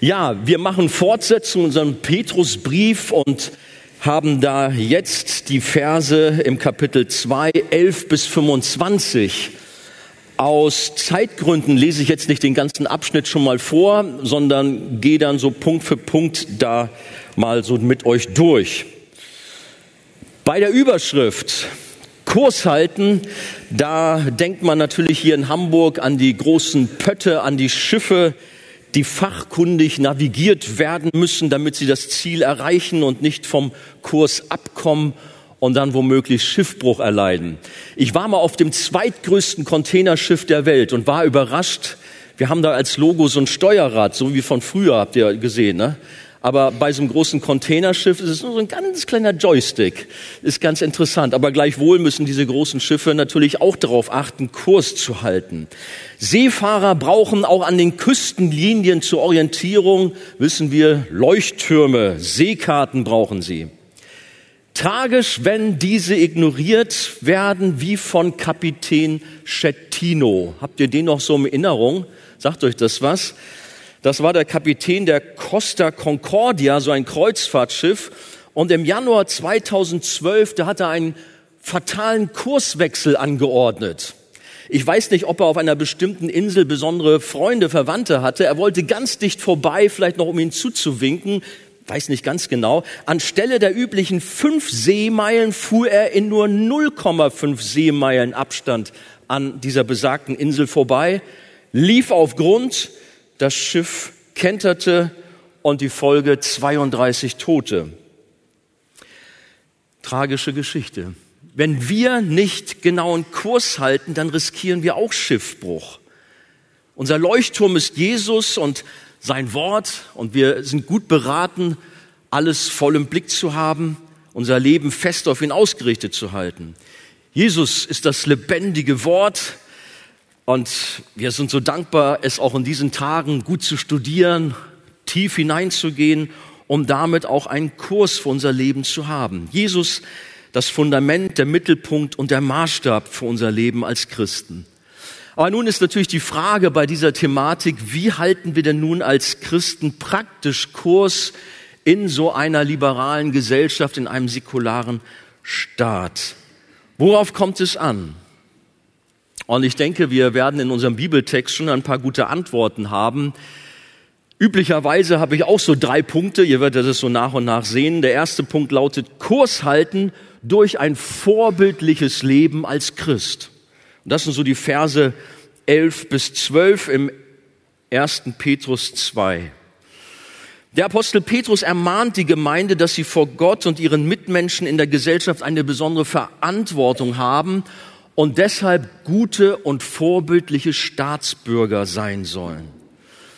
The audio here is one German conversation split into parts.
Ja, wir machen Fortsetzung unserem Petrusbrief und haben da jetzt die Verse im Kapitel 2, 11 bis 25. Aus Zeitgründen lese ich jetzt nicht den ganzen Abschnitt schon mal vor, sondern gehe dann so Punkt für Punkt da mal so mit euch durch. Bei der Überschrift Kurs halten, da denkt man natürlich hier in Hamburg an die großen Pötte, an die Schiffe, die fachkundig navigiert werden müssen, damit sie das Ziel erreichen und nicht vom Kurs abkommen und dann womöglich Schiffbruch erleiden. Ich war mal auf dem zweitgrößten Containerschiff der Welt und war überrascht. Wir haben da als Logo so ein Steuerrad, so wie von früher, habt ihr gesehen. Ne? Aber bei so einem großen Containerschiff ist es nur so ein ganz kleiner Joystick. Ist ganz interessant. Aber gleichwohl müssen diese großen Schiffe natürlich auch darauf achten, Kurs zu halten. Seefahrer brauchen auch an den Küstenlinien zur Orientierung, wissen wir, Leuchttürme, Seekarten brauchen sie. Tragisch, wenn diese ignoriert werden, wie von Kapitän Schettino. Habt ihr den noch so in Erinnerung? Sagt euch das was? Das war der Kapitän der Costa Concordia, so ein Kreuzfahrtschiff. Und im Januar 2012, da hat er einen fatalen Kurswechsel angeordnet. Ich weiß nicht, ob er auf einer bestimmten Insel besondere Freunde, Verwandte hatte. Er wollte ganz dicht vorbei, vielleicht noch um ihn zuzuwinken. Weiß nicht ganz genau. Anstelle der üblichen fünf Seemeilen fuhr er in nur 0,5 Seemeilen Abstand an dieser besagten Insel vorbei, lief auf Grund, das Schiff kenterte und die Folge 32 Tote. Tragische Geschichte. Wenn wir nicht genauen Kurs halten, dann riskieren wir auch Schiffbruch. Unser Leuchtturm ist Jesus und sein Wort und wir sind gut beraten, alles voll im Blick zu haben, unser Leben fest auf ihn ausgerichtet zu halten. Jesus ist das lebendige Wort, und wir sind so dankbar, es auch in diesen Tagen gut zu studieren, tief hineinzugehen, um damit auch einen Kurs für unser Leben zu haben. Jesus, das Fundament, der Mittelpunkt und der Maßstab für unser Leben als Christen. Aber nun ist natürlich die Frage bei dieser Thematik, wie halten wir denn nun als Christen praktisch Kurs in so einer liberalen Gesellschaft, in einem säkularen Staat? Worauf kommt es an? Und ich denke, wir werden in unserem Bibeltext schon ein paar gute Antworten haben. Üblicherweise habe ich auch so drei Punkte. Ihr werdet es so nach und nach sehen. Der erste Punkt lautet Kurs halten durch ein vorbildliches Leben als Christ. Und das sind so die Verse 11 bis 12 im 1. Petrus 2. Der Apostel Petrus ermahnt die Gemeinde, dass sie vor Gott und ihren Mitmenschen in der Gesellschaft eine besondere Verantwortung haben und deshalb gute und vorbildliche Staatsbürger sein sollen.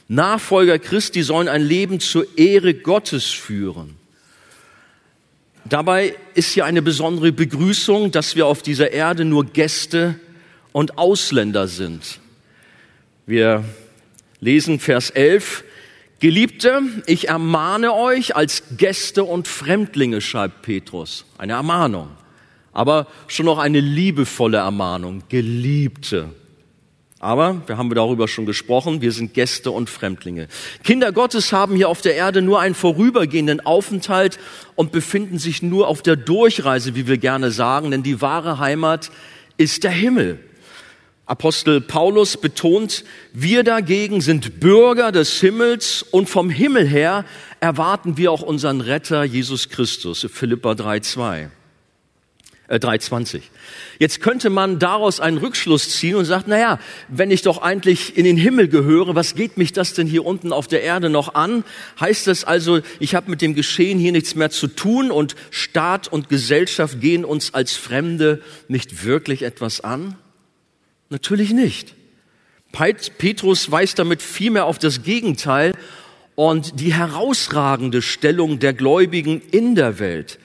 Nachfolger Christi sollen ein Leben zur Ehre Gottes führen. Dabei ist hier eine besondere Begrüßung, dass wir auf dieser Erde nur Gäste und Ausländer sind. Wir lesen Vers 11. Geliebte, ich ermahne euch als Gäste und Fremdlinge, schreibt Petrus. Eine Ermahnung aber schon noch eine liebevolle Ermahnung, Geliebte. Aber, wir haben darüber schon gesprochen, wir sind Gäste und Fremdlinge. Kinder Gottes haben hier auf der Erde nur einen vorübergehenden Aufenthalt und befinden sich nur auf der Durchreise, wie wir gerne sagen, denn die wahre Heimat ist der Himmel. Apostel Paulus betont, wir dagegen sind Bürger des Himmels und vom Himmel her erwarten wir auch unseren Retter Jesus Christus, Philippa 3,2 äh, 3,20. Jetzt könnte man daraus einen Rückschluss ziehen und sagt, naja, wenn ich doch eigentlich in den Himmel gehöre, was geht mich das denn hier unten auf der Erde noch an? Heißt das also, ich habe mit dem Geschehen hier nichts mehr zu tun und Staat und Gesellschaft gehen uns als Fremde nicht wirklich etwas an? Natürlich nicht. Petrus weist damit vielmehr auf das Gegenteil und die herausragende Stellung der Gläubigen in der Welt.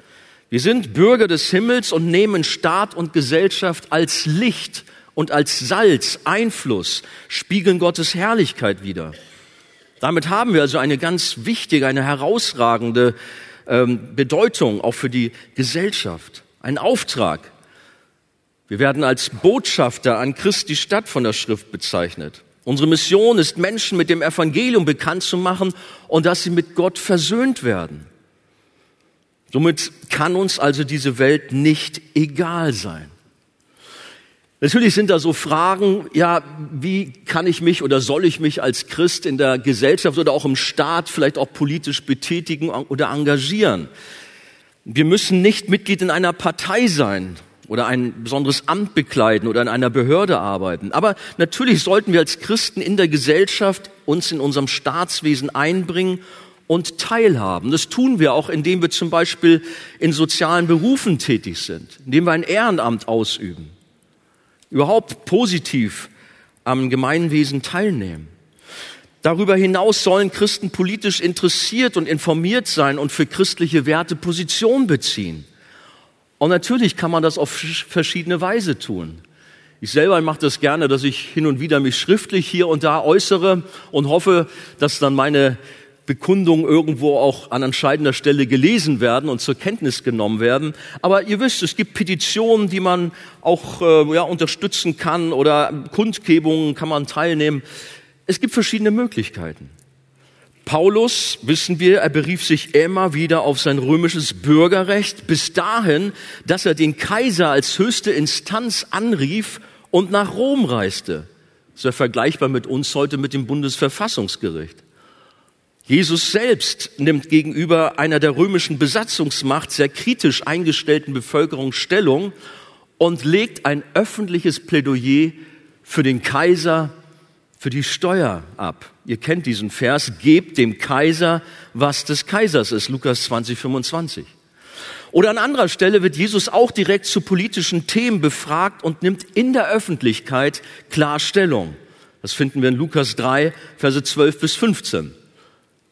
Wir sind Bürger des Himmels und nehmen Staat und Gesellschaft als Licht und als Salz, Einfluss, spiegeln Gottes Herrlichkeit wieder. Damit haben wir also eine ganz wichtige, eine herausragende ähm, Bedeutung auch für die Gesellschaft. Ein Auftrag. Wir werden als Botschafter an Christi Stadt von der Schrift bezeichnet. Unsere Mission ist, Menschen mit dem Evangelium bekannt zu machen und dass sie mit Gott versöhnt werden. Somit kann uns also diese Welt nicht egal sein. Natürlich sind da so Fragen, ja, wie kann ich mich oder soll ich mich als Christ in der Gesellschaft oder auch im Staat vielleicht auch politisch betätigen oder engagieren? Wir müssen nicht Mitglied in einer Partei sein oder ein besonderes Amt bekleiden oder in einer Behörde arbeiten. Aber natürlich sollten wir als Christen in der Gesellschaft uns in unserem Staatswesen einbringen und teilhaben. Das tun wir auch, indem wir zum Beispiel in sozialen Berufen tätig sind, indem wir ein Ehrenamt ausüben, überhaupt positiv am Gemeinwesen teilnehmen. Darüber hinaus sollen Christen politisch interessiert und informiert sein und für christliche Werte Position beziehen. Und natürlich kann man das auf verschiedene Weise tun. Ich selber mache das gerne, dass ich hin und wieder mich schriftlich hier und da äußere und hoffe, dass dann meine Bekundungen irgendwo auch an entscheidender Stelle gelesen werden und zur Kenntnis genommen werden. Aber ihr wisst, es gibt Petitionen, die man auch äh, ja, unterstützen kann oder Kundgebungen kann man teilnehmen. Es gibt verschiedene Möglichkeiten. Paulus, wissen wir, er berief sich immer wieder auf sein römisches Bürgerrecht, bis dahin, dass er den Kaiser als höchste Instanz anrief und nach Rom reiste. Das ist ja vergleichbar mit uns heute mit dem Bundesverfassungsgericht. Jesus selbst nimmt gegenüber einer der römischen Besatzungsmacht sehr kritisch eingestellten Bevölkerung Stellung und legt ein öffentliches Plädoyer für den Kaiser für die Steuer ab. Ihr kennt diesen Vers, gebt dem Kaiser, was des Kaisers ist, Lukas 20, 25. Oder an anderer Stelle wird Jesus auch direkt zu politischen Themen befragt und nimmt in der Öffentlichkeit klar Stellung. Das finden wir in Lukas 3, Verse 12 bis 15.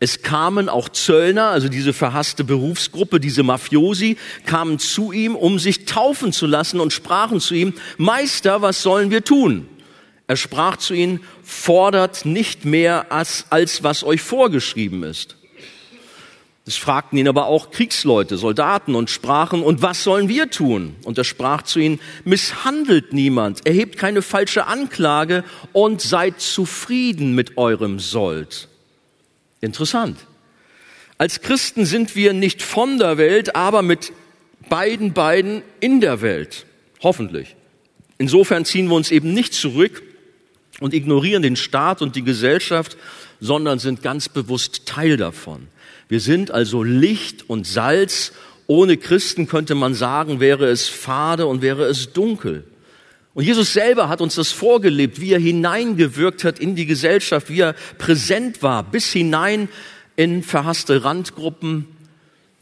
Es kamen auch Zöllner, also diese verhasste Berufsgruppe, diese Mafiosi, kamen zu ihm, um sich taufen zu lassen und sprachen zu ihm, Meister, was sollen wir tun? Er sprach zu ihnen, fordert nicht mehr als, als was euch vorgeschrieben ist. Es fragten ihn aber auch Kriegsleute, Soldaten und sprachen, und was sollen wir tun? Und er sprach zu ihnen, misshandelt niemand, erhebt keine falsche Anklage und seid zufrieden mit eurem Sold. Interessant. Als Christen sind wir nicht von der Welt, aber mit beiden beiden in der Welt. Hoffentlich. Insofern ziehen wir uns eben nicht zurück, und ignorieren den Staat und die Gesellschaft, sondern sind ganz bewusst Teil davon. Wir sind also Licht und Salz. Ohne Christen könnte man sagen, wäre es fade und wäre es dunkel. Und Jesus selber hat uns das vorgelebt, wie er hineingewirkt hat in die Gesellschaft, wie er präsent war, bis hinein in verhasste Randgruppen,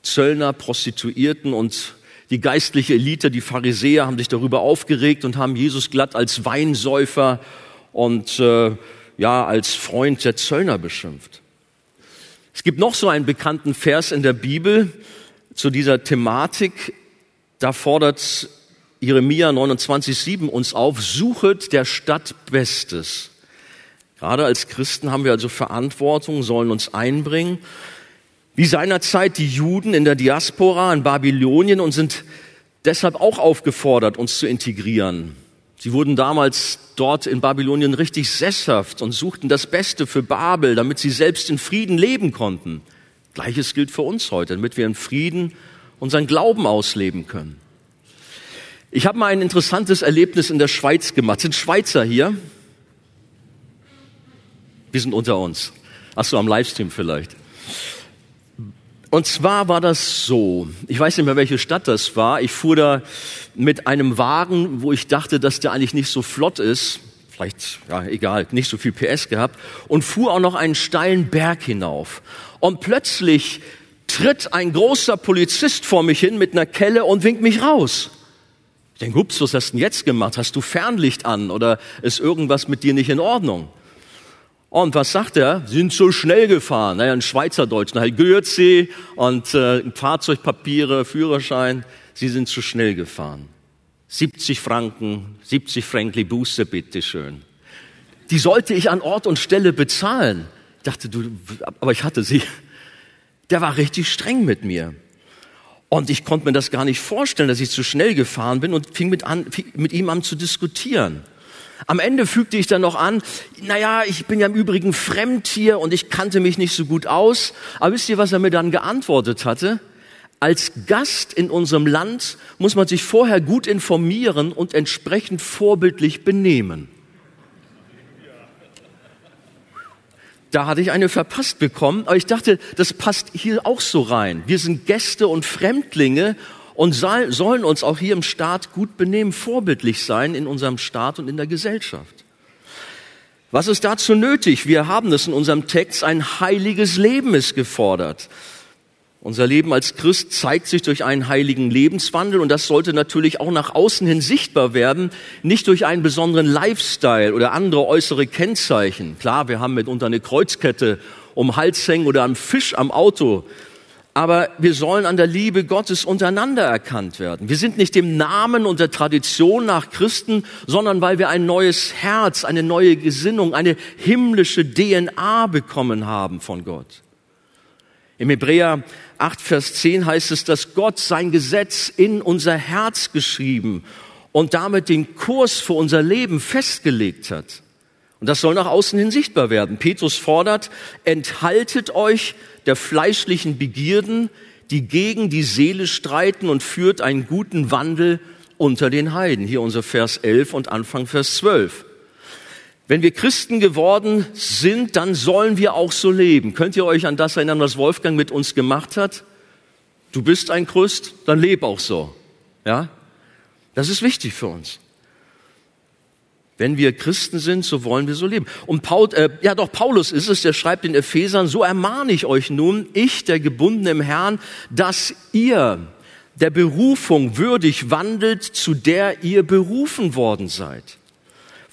Zöllner, Prostituierten und die geistliche Elite, die Pharisäer haben sich darüber aufgeregt und haben Jesus glatt als Weinsäufer und äh, ja als Freund der Zöllner beschimpft. Es gibt noch so einen bekannten Vers in der Bibel zu dieser Thematik. Da fordert Jeremia 29,7 uns auf, suchet der Stadt Bestes. Gerade als Christen haben wir also Verantwortung, sollen uns einbringen. Wie seinerzeit die Juden in der Diaspora in Babylonien und sind deshalb auch aufgefordert, uns zu integrieren. Sie wurden damals dort in Babylonien richtig sesshaft und suchten das Beste für Babel, damit sie selbst in Frieden leben konnten. Gleiches gilt für uns heute, damit wir in Frieden unseren Glauben ausleben können. Ich habe mal ein interessantes Erlebnis in der Schweiz gemacht. Sind Schweizer hier? Wir sind unter uns. Ach so, am Livestream vielleicht. Und zwar war das so, ich weiß nicht mehr, welche Stadt das war. Ich fuhr da mit einem Wagen, wo ich dachte, dass der eigentlich nicht so flott ist. Vielleicht, ja, egal, nicht so viel PS gehabt. Und fuhr auch noch einen steilen Berg hinauf. Und plötzlich tritt ein großer Polizist vor mich hin mit einer Kelle und winkt mich raus. Ich denke, ups, was hast du denn jetzt gemacht? Hast du Fernlicht an oder ist irgendwas mit dir nicht in Ordnung? Und was sagt er? Sie sind so schnell gefahren. Naja, ein Schweizerdeutsch, halt Grüezi und äh, Fahrzeugpapiere, Führerschein. Sie sind zu schnell gefahren. 70 Franken, 70 Frankli Buße, bitteschön. Die sollte ich an Ort und Stelle bezahlen. Ich dachte, du, aber ich hatte sie. Der war richtig streng mit mir. Und ich konnte mir das gar nicht vorstellen, dass ich zu schnell gefahren bin und fing mit, an, fing mit ihm an zu diskutieren. Am Ende fügte ich dann noch an, naja, ich bin ja im Übrigen fremd hier und ich kannte mich nicht so gut aus. Aber wisst ihr, was er mir dann geantwortet hatte? Als Gast in unserem Land muss man sich vorher gut informieren und entsprechend vorbildlich benehmen. Da hatte ich eine verpasst bekommen, aber ich dachte, das passt hier auch so rein. Wir sind Gäste und Fremdlinge und sollen uns auch hier im Staat gut benehmen, vorbildlich sein in unserem Staat und in der Gesellschaft. Was ist dazu nötig? Wir haben es in unserem Text, ein heiliges Leben ist gefordert. Unser Leben als Christ zeigt sich durch einen heiligen Lebenswandel und das sollte natürlich auch nach außen hin sichtbar werden, nicht durch einen besonderen Lifestyle oder andere äußere Kennzeichen. Klar, wir haben mitunter eine Kreuzkette um Hals hängen oder einen Fisch am Auto, aber wir sollen an der Liebe Gottes untereinander erkannt werden. Wir sind nicht dem Namen und der Tradition nach Christen, sondern weil wir ein neues Herz, eine neue Gesinnung, eine himmlische DNA bekommen haben von Gott. Im Hebräer 8, Vers 10 heißt es, dass Gott sein Gesetz in unser Herz geschrieben und damit den Kurs für unser Leben festgelegt hat. Und das soll nach außen hin sichtbar werden. Petrus fordert, enthaltet euch der fleischlichen Begierden, die gegen die Seele streiten und führt einen guten Wandel unter den Heiden. Hier unser Vers 11 und Anfang Vers 12. Wenn wir Christen geworden sind, dann sollen wir auch so leben. Könnt ihr euch an das erinnern, was Wolfgang mit uns gemacht hat? Du bist ein Christ, dann leb auch so. Ja? Das ist wichtig für uns. Wenn wir Christen sind, so wollen wir so leben. Und Paul, äh, ja doch, Paulus ist es, der schreibt in Ephesern, so ermahne ich euch nun, ich, der Gebundene im Herrn, dass ihr der Berufung würdig wandelt, zu der ihr berufen worden seid.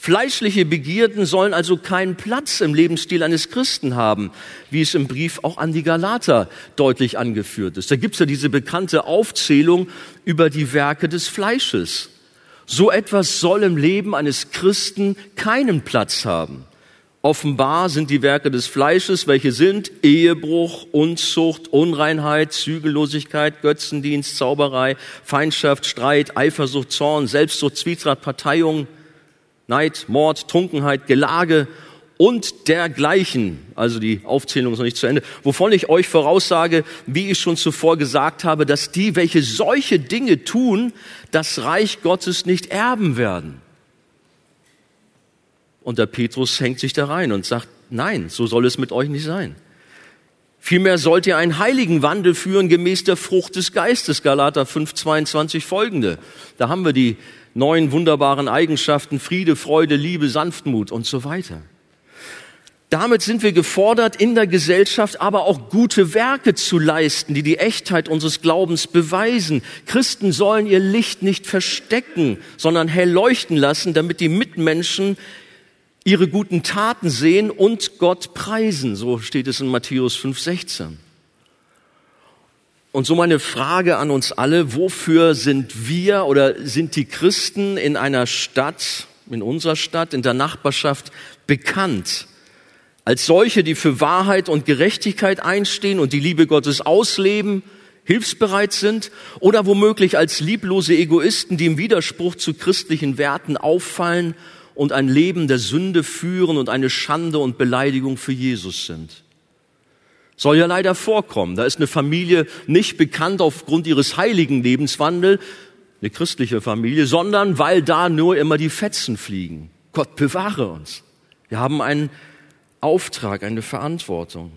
Fleischliche Begierden sollen also keinen Platz im Lebensstil eines Christen haben, wie es im Brief auch an die Galater deutlich angeführt ist. Da gibt es ja diese bekannte Aufzählung über die Werke des Fleisches. So etwas soll im Leben eines Christen keinen Platz haben. Offenbar sind die Werke des Fleisches, welche sind Ehebruch, Unzucht, Unreinheit, Zügellosigkeit, Götzendienst, Zauberei, Feindschaft, Streit, Eifersucht, Zorn, Selbstsucht, Zwietracht, Parteiung, Neid, Mord, Trunkenheit, Gelage und dergleichen. Also die Aufzählung ist noch nicht zu Ende. Wovon ich euch voraussage, wie ich schon zuvor gesagt habe, dass die, welche solche Dinge tun, das Reich Gottes nicht erben werden. Und der Petrus hängt sich da rein und sagt, nein, so soll es mit euch nicht sein. Vielmehr sollt ihr einen heiligen Wandel führen gemäß der Frucht des Geistes, Galater 5, 22 folgende. Da haben wir die neun wunderbaren Eigenschaften, Friede, Freude, Liebe, Sanftmut und so weiter. Damit sind wir gefordert, in der Gesellschaft aber auch gute Werke zu leisten, die die Echtheit unseres Glaubens beweisen. Christen sollen ihr Licht nicht verstecken, sondern hell leuchten lassen, damit die Mitmenschen ihre guten Taten sehen und Gott preisen. So steht es in Matthäus 5,16. Und so meine Frage an uns alle, wofür sind wir oder sind die Christen in einer Stadt, in unserer Stadt, in der Nachbarschaft bekannt? Als solche, die für Wahrheit und Gerechtigkeit einstehen und die Liebe Gottes ausleben, hilfsbereit sind oder womöglich als lieblose Egoisten, die im Widerspruch zu christlichen Werten auffallen und ein Leben der Sünde führen und eine Schande und Beleidigung für Jesus sind. Soll ja leider vorkommen. Da ist eine Familie nicht bekannt aufgrund ihres heiligen Lebenswandels, eine christliche Familie, sondern weil da nur immer die Fetzen fliegen. Gott bewahre uns. Wir haben einen Auftrag, eine Verantwortung.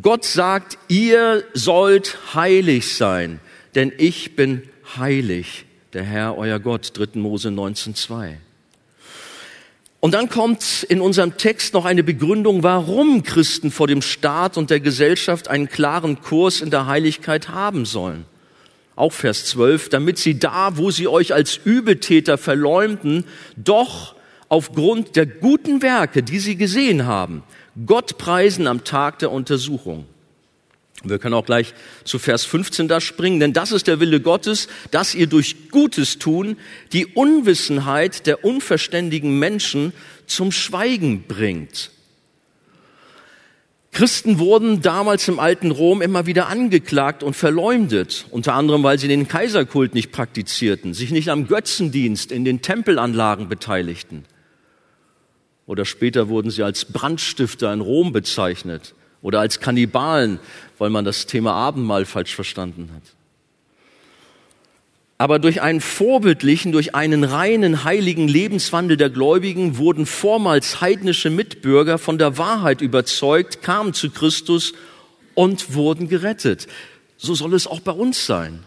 Gott sagt, ihr sollt heilig sein, denn ich bin heilig, der Herr, euer Gott, 3. Mose 19.2. Und dann kommt in unserem Text noch eine Begründung, warum Christen vor dem Staat und der Gesellschaft einen klaren Kurs in der Heiligkeit haben sollen. Auch Vers 12, damit sie da, wo sie euch als Übeltäter verleumden, doch aufgrund der guten Werke, die sie gesehen haben, Gott preisen am Tag der Untersuchung. Wir können auch gleich zu Vers 15 da springen, denn das ist der Wille Gottes, dass ihr durch Gutes tun die Unwissenheit der unverständigen Menschen zum Schweigen bringt. Christen wurden damals im alten Rom immer wieder angeklagt und verleumdet, unter anderem weil sie den Kaiserkult nicht praktizierten, sich nicht am Götzendienst in den Tempelanlagen beteiligten. Oder später wurden sie als Brandstifter in Rom bezeichnet oder als Kannibalen, weil man das Thema Abendmahl falsch verstanden hat. Aber durch einen vorbildlichen, durch einen reinen, heiligen Lebenswandel der Gläubigen wurden vormals heidnische Mitbürger von der Wahrheit überzeugt, kamen zu Christus und wurden gerettet. So soll es auch bei uns sein,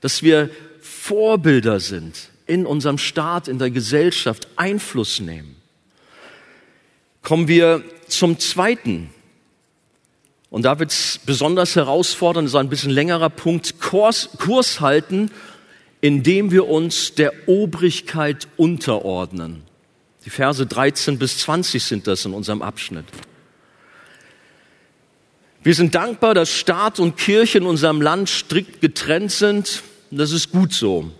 dass wir Vorbilder sind in unserem Staat, in der Gesellschaft, Einfluss nehmen. Kommen wir zum zweiten. Und da wird es besonders herausfordernd, das ist ein bisschen längerer Punkt, Kurs, Kurs halten indem wir uns der Obrigkeit unterordnen. Die Verse 13 bis 20 sind das in unserem Abschnitt. Wir sind dankbar, dass Staat und Kirche in unserem Land strikt getrennt sind. Das ist gut so.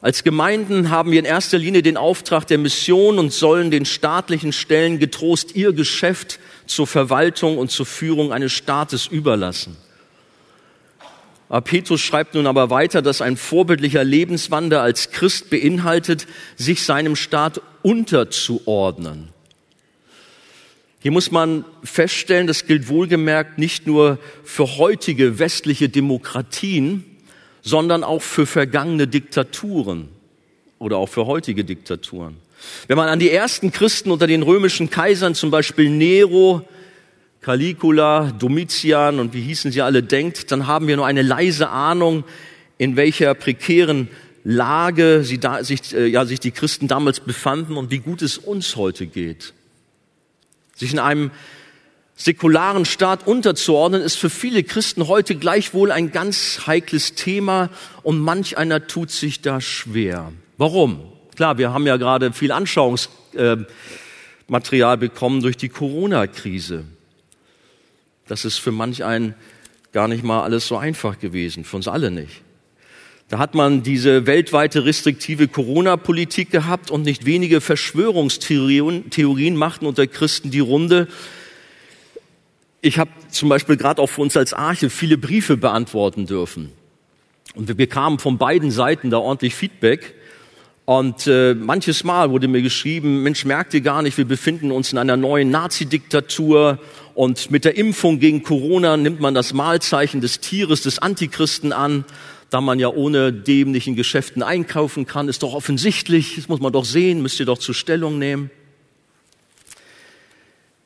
Als Gemeinden haben wir in erster Linie den Auftrag der Mission und sollen den staatlichen Stellen getrost ihr Geschäft zur Verwaltung und zur Führung eines Staates überlassen. Petrus schreibt nun aber weiter, dass ein vorbildlicher Lebenswandel als Christ beinhaltet, sich seinem Staat unterzuordnen. Hier muss man feststellen, das gilt wohlgemerkt nicht nur für heutige westliche Demokratien, sondern auch für vergangene Diktaturen oder auch für heutige Diktaturen. Wenn man an die ersten Christen unter den römischen Kaisern, zum Beispiel Nero, Caligula, Domitian und wie hießen sie alle denkt, dann haben wir nur eine leise Ahnung, in welcher prekären Lage sie da, sich, äh, ja, sich die Christen damals befanden und wie gut es uns heute geht. Sich in einem säkularen Staat unterzuordnen, ist für viele Christen heute gleichwohl ein ganz heikles Thema und manch einer tut sich da schwer. Warum? Klar, wir haben ja gerade viel Anschauungsmaterial äh, bekommen durch die Corona-Krise. Das ist für manch einen gar nicht mal alles so einfach gewesen, für uns alle nicht. Da hat man diese weltweite restriktive Corona-Politik gehabt und nicht wenige Verschwörungstheorien Theorien machten unter Christen die Runde. Ich habe zum Beispiel gerade auch für uns als Arche viele Briefe beantworten dürfen. Und wir bekamen von beiden Seiten da ordentlich Feedback. Und äh, manches Mal wurde mir geschrieben, Mensch, merkt ihr gar nicht, wir befinden uns in einer neuen Nazi-Diktatur und mit der Impfung gegen Corona nimmt man das Mahlzeichen des Tieres, des Antichristen an, da man ja ohne in Geschäften einkaufen kann, ist doch offensichtlich, das muss man doch sehen, müsst ihr doch zur Stellung nehmen.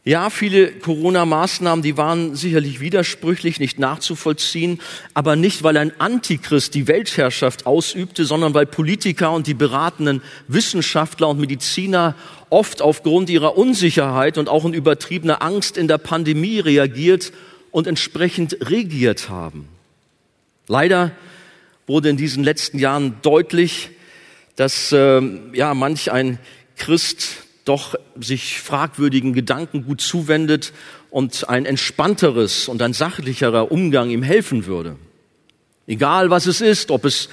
Ja, viele Corona-Maßnahmen, die waren sicherlich widersprüchlich, nicht nachzuvollziehen, aber nicht, weil ein Antichrist die Weltherrschaft ausübte, sondern weil Politiker und die beratenden Wissenschaftler und Mediziner oft aufgrund ihrer Unsicherheit und auch in übertriebener Angst in der Pandemie reagiert und entsprechend regiert haben. Leider wurde in diesen letzten Jahren deutlich, dass äh, ja manch ein Christ doch sich fragwürdigen Gedanken gut zuwendet und ein entspannteres und ein sachlicherer Umgang ihm helfen würde. Egal was es ist, ob es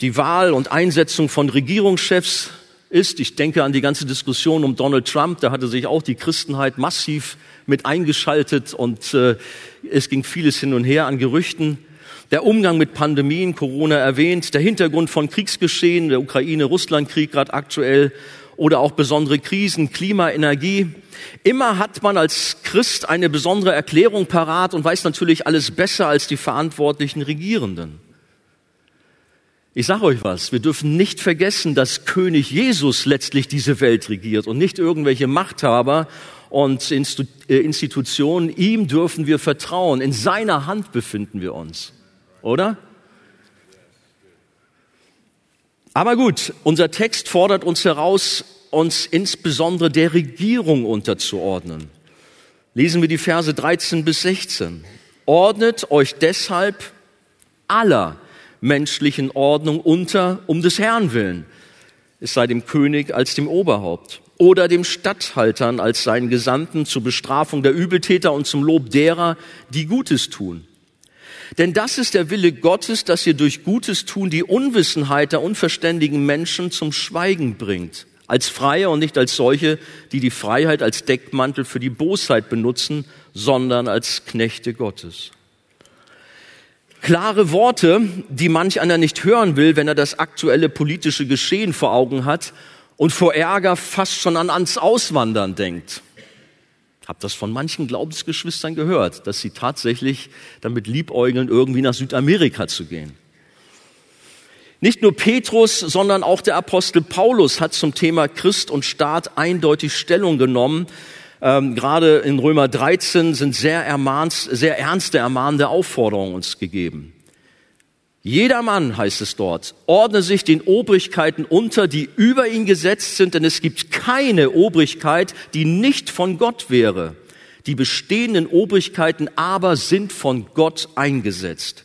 die Wahl und Einsetzung von Regierungschefs ist. Ich denke an die ganze Diskussion um Donald Trump. Da hatte sich auch die Christenheit massiv mit eingeschaltet und äh, es ging vieles hin und her an Gerüchten. Der Umgang mit Pandemien, Corona erwähnt, der Hintergrund von Kriegsgeschehen, der Ukraine-Russland-Krieg gerade aktuell oder auch besondere Krisen, Klima, Energie. Immer hat man als Christ eine besondere Erklärung parat und weiß natürlich alles besser als die verantwortlichen Regierenden. Ich sage euch was, wir dürfen nicht vergessen, dass König Jesus letztlich diese Welt regiert und nicht irgendwelche Machthaber und äh, Institutionen. Ihm dürfen wir vertrauen. In seiner Hand befinden wir uns. Oder? Aber gut, unser Text fordert uns heraus, uns insbesondere der Regierung unterzuordnen. Lesen wir die Verse 13 bis 16. Ordnet euch deshalb aller menschlichen Ordnung unter, um des Herrn willen. Es sei dem König als dem Oberhaupt oder dem Statthaltern als seinen Gesandten zur Bestrafung der Übeltäter und zum Lob derer, die Gutes tun. Denn das ist der Wille Gottes, dass ihr durch Gutes tun die Unwissenheit der unverständigen Menschen zum Schweigen bringt. Als Freie und nicht als solche, die die Freiheit als Deckmantel für die Bosheit benutzen, sondern als Knechte Gottes. Klare Worte, die manch einer nicht hören will, wenn er das aktuelle politische Geschehen vor Augen hat und vor Ärger fast schon an ans Auswandern denkt. Habe das von manchen Glaubensgeschwistern gehört, dass sie tatsächlich damit liebäugeln, irgendwie nach Südamerika zu gehen. Nicht nur Petrus, sondern auch der Apostel Paulus hat zum Thema Christ und Staat eindeutig Stellung genommen. Ähm, gerade in Römer 13 sind sehr, ermahnt, sehr ernste, ermahnende Aufforderungen uns gegeben. Jeder Mann, heißt es dort, ordne sich den Obrigkeiten unter, die über ihn gesetzt sind, denn es gibt keine Obrigkeit, die nicht von Gott wäre. Die bestehenden Obrigkeiten aber sind von Gott eingesetzt.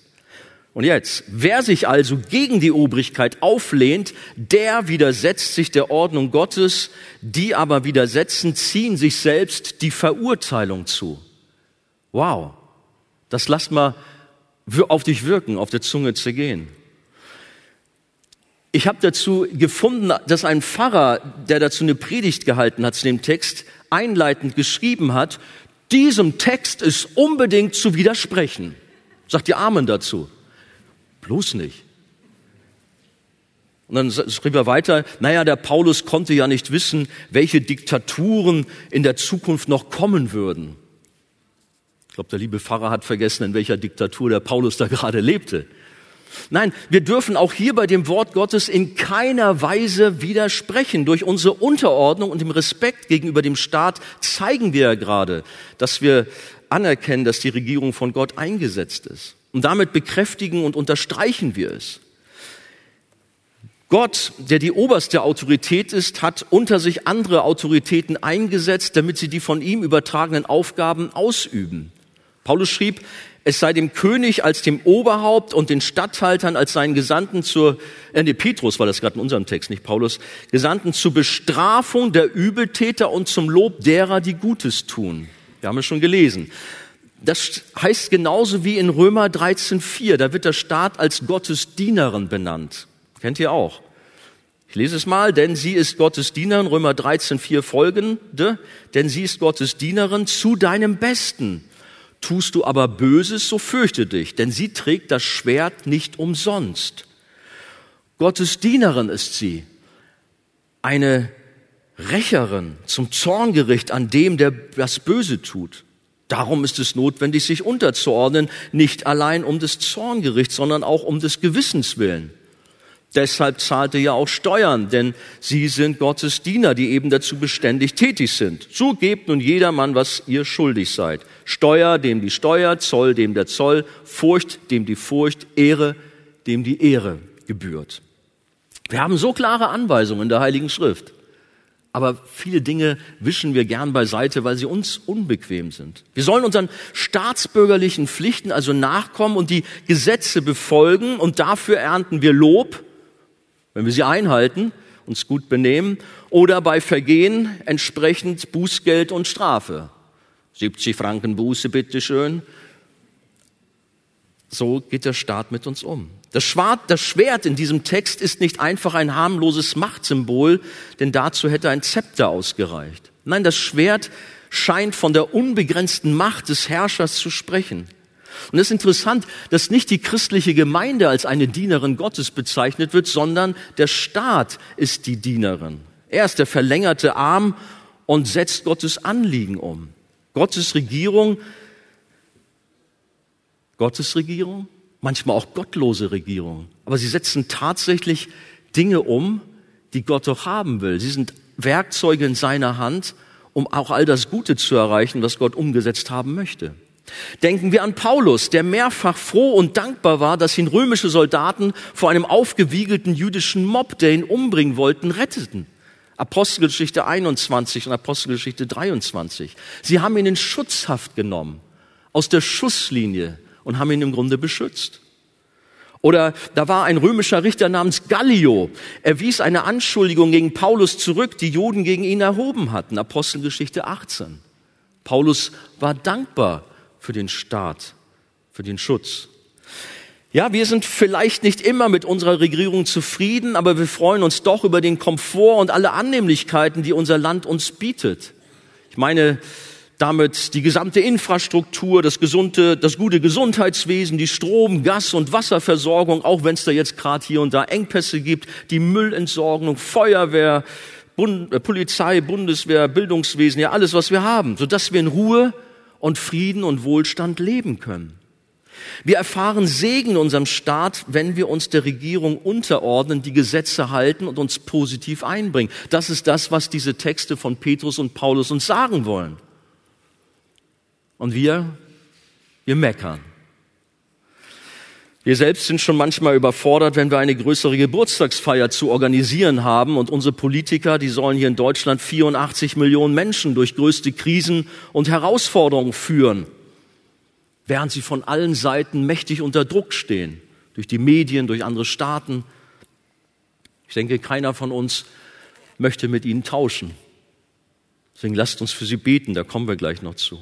Und jetzt, wer sich also gegen die Obrigkeit auflehnt, der widersetzt sich der Ordnung Gottes, die aber widersetzen, ziehen sich selbst die Verurteilung zu. Wow, das lasst mal auf dich wirken, auf der Zunge zergehen. Ich habe dazu gefunden, dass ein Pfarrer, der dazu eine Predigt gehalten hat zu dem Text, einleitend geschrieben hat, diesem Text ist unbedingt zu widersprechen. Sagt die Amen dazu. Bloß nicht. Und dann schrieb er weiter, naja, der Paulus konnte ja nicht wissen, welche Diktaturen in der Zukunft noch kommen würden. Ich glaube, der liebe Pfarrer hat vergessen, in welcher Diktatur der Paulus da gerade lebte. Nein, wir dürfen auch hier bei dem Wort Gottes in keiner Weise widersprechen. Durch unsere Unterordnung und dem Respekt gegenüber dem Staat zeigen wir ja gerade, dass wir anerkennen, dass die Regierung von Gott eingesetzt ist. Und damit bekräftigen und unterstreichen wir es. Gott, der die oberste Autorität ist, hat unter sich andere Autoritäten eingesetzt, damit sie die von ihm übertragenen Aufgaben ausüben. Paulus schrieb, es sei dem König als dem Oberhaupt und den Statthaltern als seinen Gesandten zur, äh, nee, Petrus war das gerade in unserem Text, nicht Paulus, Gesandten zur Bestrafung der Übeltäter und zum Lob derer, die Gutes tun. Wir haben es schon gelesen. Das heißt genauso wie in Römer 13,4, da wird der Staat als Gottes Dienerin benannt. Kennt ihr auch. Ich lese es mal, denn sie ist Gottes Dienerin, Römer 13,4 folgende, denn sie ist Gottes Dienerin zu deinem Besten Tust du aber Böses, so fürchte dich, denn sie trägt das Schwert nicht umsonst. Gottes Dienerin ist sie, eine Rächerin zum Zorngericht an dem, der das Böse tut. Darum ist es notwendig, sich unterzuordnen, nicht allein um des Zorngerichts, sondern auch um des Gewissens willen. Deshalb zahlt er ja auch Steuern, denn sie sind Gottes Diener, die eben dazu beständig tätig sind. So gebt nun jedermann, was ihr schuldig seid. Steuer, dem die Steuer, Zoll, dem der Zoll, Furcht, dem die Furcht, Ehre, dem die Ehre gebührt. Wir haben so klare Anweisungen in der Heiligen Schrift. Aber viele Dinge wischen wir gern beiseite, weil sie uns unbequem sind. Wir sollen unseren staatsbürgerlichen Pflichten also nachkommen und die Gesetze befolgen und dafür ernten wir Lob wenn wir sie einhalten, uns gut benehmen, oder bei Vergehen entsprechend Bußgeld und Strafe. 70 Franken Buße, bitteschön. So geht der Staat mit uns um. Das Schwert in diesem Text ist nicht einfach ein harmloses Machtsymbol, denn dazu hätte ein Zepter ausgereicht. Nein, das Schwert scheint von der unbegrenzten Macht des Herrschers zu sprechen. Und es ist interessant, dass nicht die christliche Gemeinde als eine Dienerin Gottes bezeichnet wird, sondern der Staat ist die Dienerin. Er ist der verlängerte Arm und setzt Gottes Anliegen um. Gottes Regierung, Gottes Regierung, manchmal auch gottlose Regierung. Aber sie setzen tatsächlich Dinge um, die Gott doch haben will. Sie sind Werkzeuge in seiner Hand, um auch all das Gute zu erreichen, was Gott umgesetzt haben möchte. Denken wir an Paulus, der mehrfach froh und dankbar war, dass ihn römische Soldaten vor einem aufgewiegelten jüdischen Mob, der ihn umbringen wollten, retteten. Apostelgeschichte 21 und Apostelgeschichte 23. Sie haben ihn in Schutzhaft genommen, aus der Schusslinie und haben ihn im Grunde beschützt. Oder da war ein römischer Richter namens Gallio. Er wies eine Anschuldigung gegen Paulus zurück, die Juden gegen ihn erhoben hatten. Apostelgeschichte 18. Paulus war dankbar für den Staat, für den Schutz. Ja, wir sind vielleicht nicht immer mit unserer Regierung zufrieden, aber wir freuen uns doch über den Komfort und alle Annehmlichkeiten, die unser Land uns bietet. Ich meine damit die gesamte Infrastruktur, das gesunde, das gute Gesundheitswesen, die Strom, Gas und Wasserversorgung, auch wenn es da jetzt gerade hier und da Engpässe gibt, die Müllentsorgung, Feuerwehr, Bund, Polizei, Bundeswehr, Bildungswesen, ja alles, was wir haben, sodass wir in Ruhe und Frieden und Wohlstand leben können. Wir erfahren Segen in unserem Staat, wenn wir uns der Regierung unterordnen, die Gesetze halten und uns positiv einbringen. Das ist das, was diese Texte von Petrus und Paulus uns sagen wollen. Und wir, wir meckern. Wir selbst sind schon manchmal überfordert, wenn wir eine größere Geburtstagsfeier zu organisieren haben und unsere Politiker, die sollen hier in Deutschland 84 Millionen Menschen durch größte Krisen und Herausforderungen führen während sie von allen Seiten mächtig unter Druck stehen, durch die Medien, durch andere Staaten. Ich denke, keiner von uns möchte mit ihnen tauschen. Deswegen lasst uns für sie beten, da kommen wir gleich noch zu.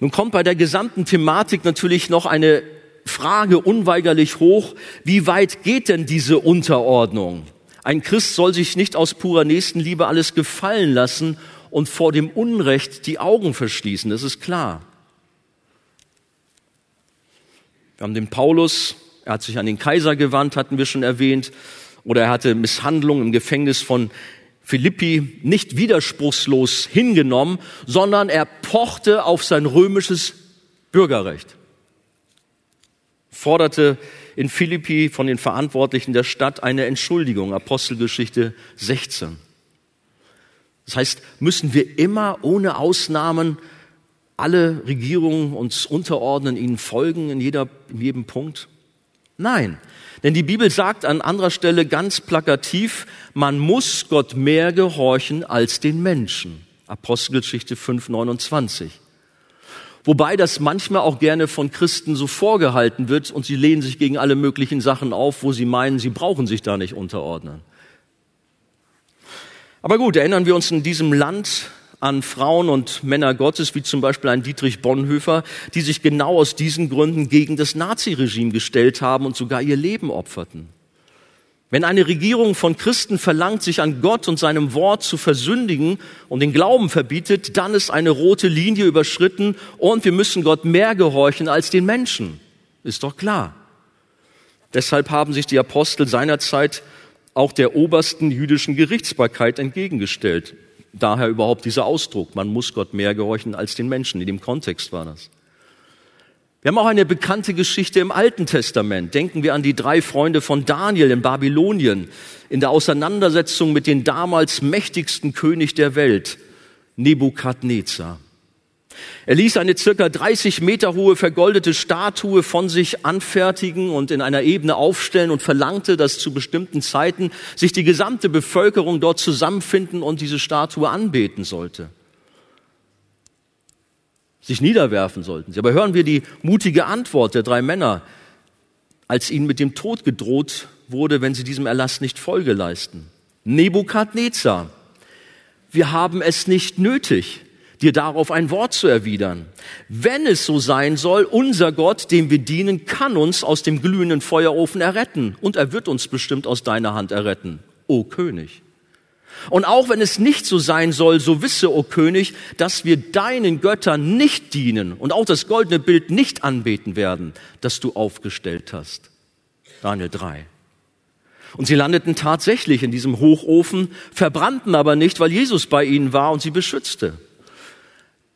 Nun kommt bei der gesamten Thematik natürlich noch eine Frage unweigerlich hoch, wie weit geht denn diese Unterordnung? Ein Christ soll sich nicht aus purer Nächstenliebe alles gefallen lassen und vor dem Unrecht die Augen verschließen, das ist klar. Wir haben den Paulus, er hat sich an den Kaiser gewandt, hatten wir schon erwähnt, oder er hatte Misshandlung im Gefängnis von Philippi nicht widerspruchslos hingenommen, sondern er pochte auf sein römisches Bürgerrecht. Forderte in Philippi von den Verantwortlichen der Stadt eine Entschuldigung, Apostelgeschichte 16. Das heißt, müssen wir immer ohne Ausnahmen alle Regierungen uns unterordnen, ihnen folgen in, jeder, in jedem Punkt? Nein, denn die Bibel sagt an anderer Stelle ganz plakativ, man muss Gott mehr gehorchen als den Menschen. Apostelgeschichte 5, 29. Wobei das manchmal auch gerne von Christen so vorgehalten wird und sie lehnen sich gegen alle möglichen Sachen auf, wo sie meinen, sie brauchen sich da nicht unterordnen. Aber gut, erinnern wir uns in diesem Land an Frauen und Männer Gottes, wie zum Beispiel ein Dietrich Bonhoeffer, die sich genau aus diesen Gründen gegen das Naziregime gestellt haben und sogar ihr Leben opferten. Wenn eine Regierung von Christen verlangt, sich an Gott und seinem Wort zu versündigen und den Glauben verbietet, dann ist eine rote Linie überschritten und wir müssen Gott mehr gehorchen als den Menschen. Ist doch klar. Deshalb haben sich die Apostel seinerzeit auch der obersten jüdischen Gerichtsbarkeit entgegengestellt. Daher überhaupt dieser Ausdruck, man muss Gott mehr gehorchen als den Menschen. In dem Kontext war das. Wir haben auch eine bekannte Geschichte im Alten Testament. Denken wir an die drei Freunde von Daniel in Babylonien, in der Auseinandersetzung mit dem damals mächtigsten König der Welt, Nebukadnezar. Er ließ eine circa 30 Meter hohe vergoldete Statue von sich anfertigen und in einer Ebene aufstellen und verlangte, dass zu bestimmten Zeiten sich die gesamte Bevölkerung dort zusammenfinden und diese Statue anbeten sollte. Sich niederwerfen sollten sie. Aber hören wir die mutige Antwort der drei Männer, als ihnen mit dem Tod gedroht wurde, wenn sie diesem Erlass nicht Folge leisten. Nebukadnezar, wir haben es nicht nötig dir darauf ein Wort zu erwidern. Wenn es so sein soll, unser Gott, dem wir dienen, kann uns aus dem glühenden Feuerofen erretten und er wird uns bestimmt aus deiner Hand erretten, o König. Und auch wenn es nicht so sein soll, so wisse, o König, dass wir deinen Göttern nicht dienen und auch das goldene Bild nicht anbeten werden, das du aufgestellt hast. Daniel 3. Und sie landeten tatsächlich in diesem Hochofen, verbrannten aber nicht, weil Jesus bei ihnen war und sie beschützte.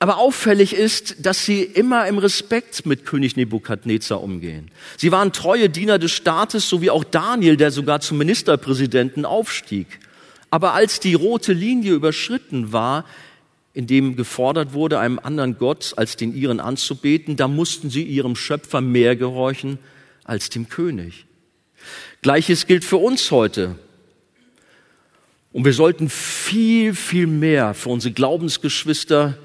Aber auffällig ist, dass sie immer im Respekt mit König Nebukadnezar umgehen. Sie waren treue Diener des Staates, so wie auch Daniel, der sogar zum Ministerpräsidenten aufstieg. Aber als die rote Linie überschritten war, in dem gefordert wurde, einem anderen Gott als den ihren anzubeten, da mussten sie ihrem Schöpfer mehr gehorchen als dem König. Gleiches gilt für uns heute. Und wir sollten viel, viel mehr für unsere Glaubensgeschwister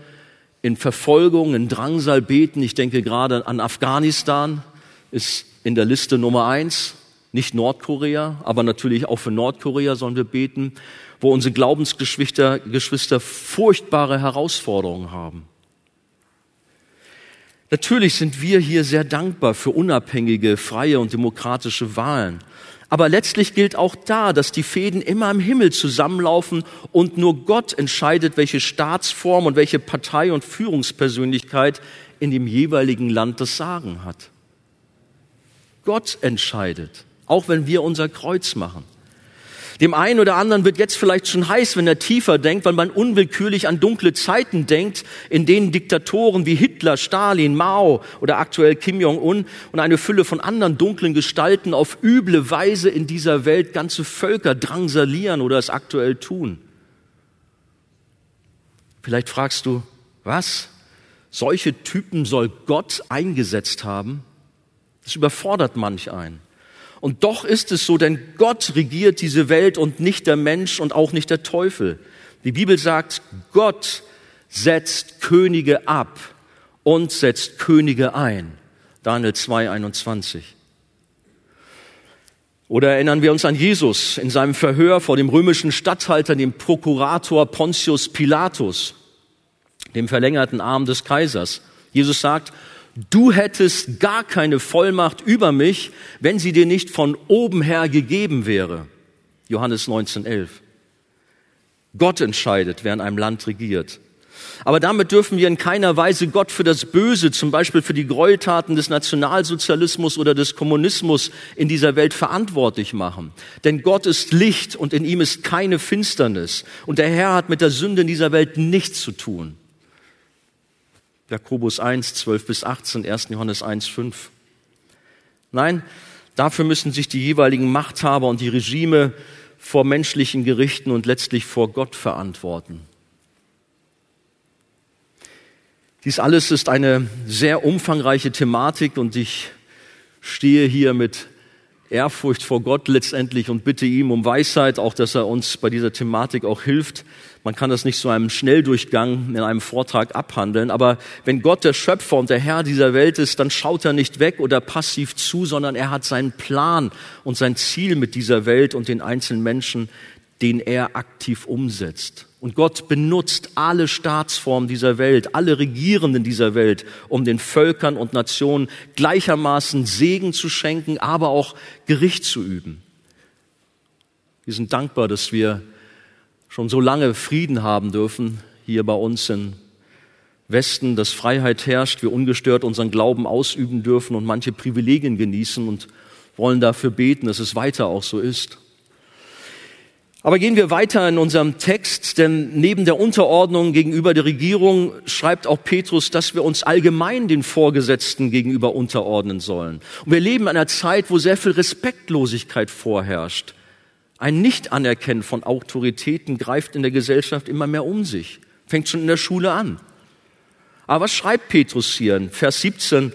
in Verfolgung, in Drangsal beten. Ich denke gerade an Afghanistan, ist in der Liste Nummer eins, nicht Nordkorea, aber natürlich auch für Nordkorea sollen wir beten, wo unsere Glaubensgeschwister Geschwister furchtbare Herausforderungen haben. Natürlich sind wir hier sehr dankbar für unabhängige, freie und demokratische Wahlen. Aber letztlich gilt auch da, dass die Fäden immer im Himmel zusammenlaufen und nur Gott entscheidet, welche Staatsform und welche Partei und Führungspersönlichkeit in dem jeweiligen Land das Sagen hat. Gott entscheidet, auch wenn wir unser Kreuz machen. Dem einen oder anderen wird jetzt vielleicht schon heiß, wenn er tiefer denkt, weil man unwillkürlich an dunkle Zeiten denkt, in denen Diktatoren wie Hitler, Stalin, Mao oder aktuell Kim Jong-un und eine Fülle von anderen dunklen Gestalten auf üble Weise in dieser Welt ganze Völker drangsalieren oder es aktuell tun. Vielleicht fragst du, was? Solche Typen soll Gott eingesetzt haben? Das überfordert manch einen. Und doch ist es so, denn Gott regiert diese Welt und nicht der Mensch und auch nicht der Teufel. Die Bibel sagt, Gott setzt Könige ab und setzt Könige ein. Daniel 2, 21. Oder erinnern wir uns an Jesus in seinem Verhör vor dem römischen Statthalter, dem Prokurator Pontius Pilatus, dem verlängerten Arm des Kaisers. Jesus sagt, du hättest gar keine Vollmacht über mich, wenn sie dir nicht von oben her gegeben wäre. Johannes 19.11. Gott entscheidet, wer in einem Land regiert. Aber damit dürfen wir in keiner Weise Gott für das Böse, zum Beispiel für die Gräueltaten des Nationalsozialismus oder des Kommunismus in dieser Welt verantwortlich machen. Denn Gott ist Licht und in ihm ist keine Finsternis. Und der Herr hat mit der Sünde in dieser Welt nichts zu tun. Jakobus 1, 12 bis 18, 1. Johannes 1, 5. Nein, dafür müssen sich die jeweiligen Machthaber und die Regime vor menschlichen Gerichten und letztlich vor Gott verantworten. Dies alles ist eine sehr umfangreiche Thematik und ich stehe hier mit Ehrfurcht vor Gott letztendlich und bitte ihm um Weisheit, auch dass er uns bei dieser Thematik auch hilft. Man kann das nicht so einem Schnelldurchgang in einem Vortrag abhandeln, aber wenn Gott der Schöpfer und der Herr dieser Welt ist, dann schaut er nicht weg oder passiv zu, sondern er hat seinen Plan und sein Ziel mit dieser Welt und den einzelnen Menschen, den er aktiv umsetzt. Und Gott benutzt alle Staatsformen dieser Welt, alle Regierenden dieser Welt, um den Völkern und Nationen gleichermaßen Segen zu schenken, aber auch Gericht zu üben. Wir sind dankbar, dass wir schon so lange Frieden haben dürfen hier bei uns im Westen, dass Freiheit herrscht, wir ungestört unseren Glauben ausüben dürfen und manche Privilegien genießen und wollen dafür beten, dass es weiter auch so ist. Aber gehen wir weiter in unserem Text, denn neben der Unterordnung gegenüber der Regierung schreibt auch Petrus, dass wir uns allgemein den Vorgesetzten gegenüber unterordnen sollen. Und wir leben in einer Zeit, wo sehr viel Respektlosigkeit vorherrscht. Ein Nicht-Anerkennen von Autoritäten greift in der Gesellschaft immer mehr um sich. Fängt schon in der Schule an. Aber was schreibt Petrus hier in Vers 17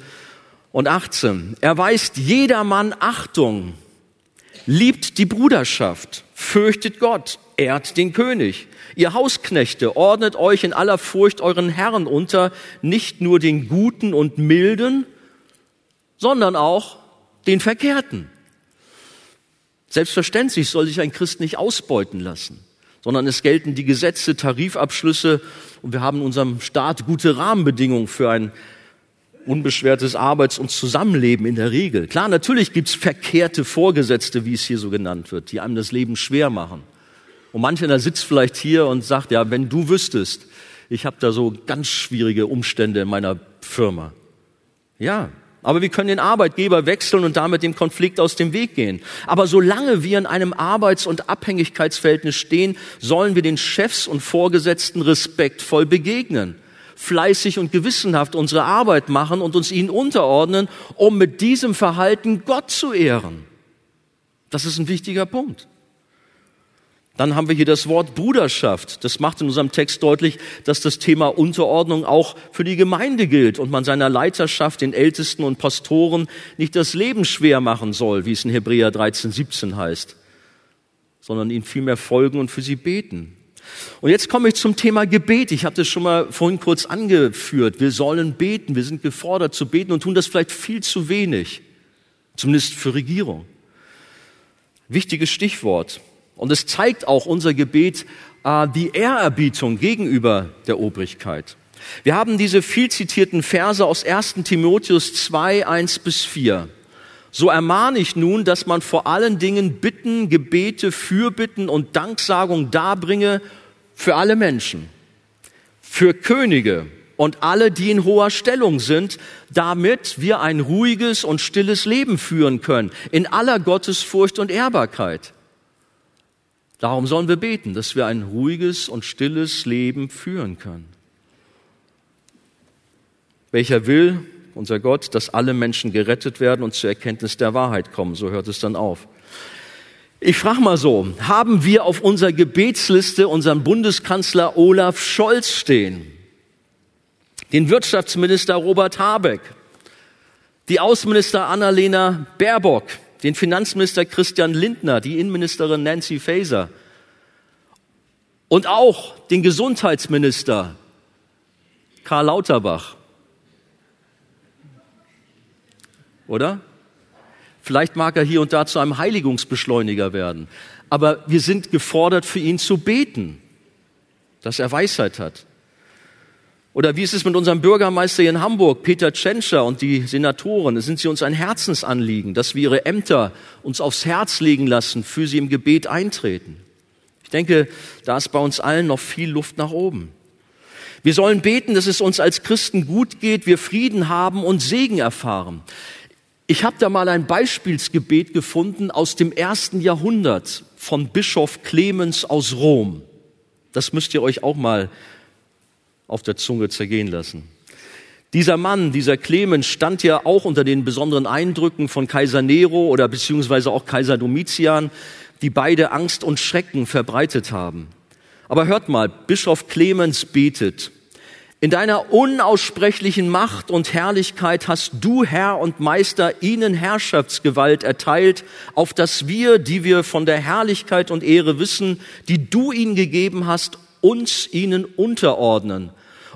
und 18? Er weist jedermann Achtung, liebt die Bruderschaft, Fürchtet Gott, ehrt den König. Ihr Hausknechte, ordnet euch in aller Furcht euren Herren unter, nicht nur den Guten und Milden, sondern auch den Verkehrten. Selbstverständlich soll sich ein Christ nicht ausbeuten lassen, sondern es gelten die Gesetze, Tarifabschlüsse und wir haben in unserem Staat gute Rahmenbedingungen für ein unbeschwertes Arbeits- und Zusammenleben in der Regel. Klar, natürlich gibt's verkehrte Vorgesetzte, wie es hier so genannt wird, die einem das Leben schwer machen. Und mancher sitzt vielleicht hier und sagt, ja, wenn du wüsstest, ich habe da so ganz schwierige Umstände in meiner Firma. Ja, aber wir können den Arbeitgeber wechseln und damit dem Konflikt aus dem Weg gehen. Aber solange wir in einem Arbeits- und Abhängigkeitsverhältnis stehen, sollen wir den Chefs und Vorgesetzten respektvoll begegnen fleißig und gewissenhaft unsere Arbeit machen und uns ihnen unterordnen, um mit diesem Verhalten Gott zu ehren. Das ist ein wichtiger Punkt. Dann haben wir hier das Wort Bruderschaft. Das macht in unserem Text deutlich, dass das Thema Unterordnung auch für die Gemeinde gilt und man seiner Leiterschaft, den Ältesten und Pastoren nicht das Leben schwer machen soll, wie es in Hebräer 13, 17 heißt, sondern ihnen vielmehr folgen und für sie beten. Und jetzt komme ich zum Thema Gebet. Ich habe das schon mal vorhin kurz angeführt. Wir sollen beten. Wir sind gefordert zu beten und tun das vielleicht viel zu wenig. Zumindest für Regierung. Wichtiges Stichwort. Und es zeigt auch unser Gebet äh, die Ehrerbietung gegenüber der Obrigkeit. Wir haben diese viel zitierten Verse aus 1 Timotheus 2, 1 bis 4. So ermahne ich nun, dass man vor allen Dingen Bitten, Gebete, Fürbitten und Danksagung darbringe für alle Menschen, für Könige und alle, die in hoher Stellung sind, damit wir ein ruhiges und stilles Leben führen können, in aller Gottesfurcht und Ehrbarkeit. Darum sollen wir beten, dass wir ein ruhiges und stilles Leben führen können. Welcher will, unser Gott, dass alle Menschen gerettet werden und zur Erkenntnis der Wahrheit kommen. So hört es dann auf. Ich frage mal so, haben wir auf unserer Gebetsliste unseren Bundeskanzler Olaf Scholz stehen, den Wirtschaftsminister Robert Habeck, die Außenminister Annalena Baerbock, den Finanzminister Christian Lindner, die Innenministerin Nancy Faeser und auch den Gesundheitsminister Karl Lauterbach. Oder? Vielleicht mag er hier und da zu einem Heiligungsbeschleuniger werden. Aber wir sind gefordert, für ihn zu beten, dass er Weisheit hat. Oder wie ist es mit unserem Bürgermeister hier in Hamburg, Peter Tschentscher und die Senatoren? Sind sie uns ein Herzensanliegen, dass wir ihre Ämter uns aufs Herz legen lassen, für sie im Gebet eintreten. Ich denke, da ist bei uns allen noch viel Luft nach oben. Wir sollen beten, dass es uns als Christen gut geht, wir Frieden haben und Segen erfahren. Ich habe da mal ein Beispielsgebet gefunden aus dem ersten Jahrhundert von Bischof Clemens aus Rom. Das müsst ihr euch auch mal auf der Zunge zergehen lassen. Dieser Mann, dieser Clemens, stand ja auch unter den besonderen Eindrücken von Kaiser Nero oder beziehungsweise auch Kaiser Domitian, die beide Angst und Schrecken verbreitet haben. Aber hört mal, Bischof Clemens betet. In deiner unaussprechlichen Macht und Herrlichkeit hast du, Herr und Meister, ihnen Herrschaftsgewalt erteilt, auf dass wir, die wir von der Herrlichkeit und Ehre wissen, die du ihnen gegeben hast, uns ihnen unterordnen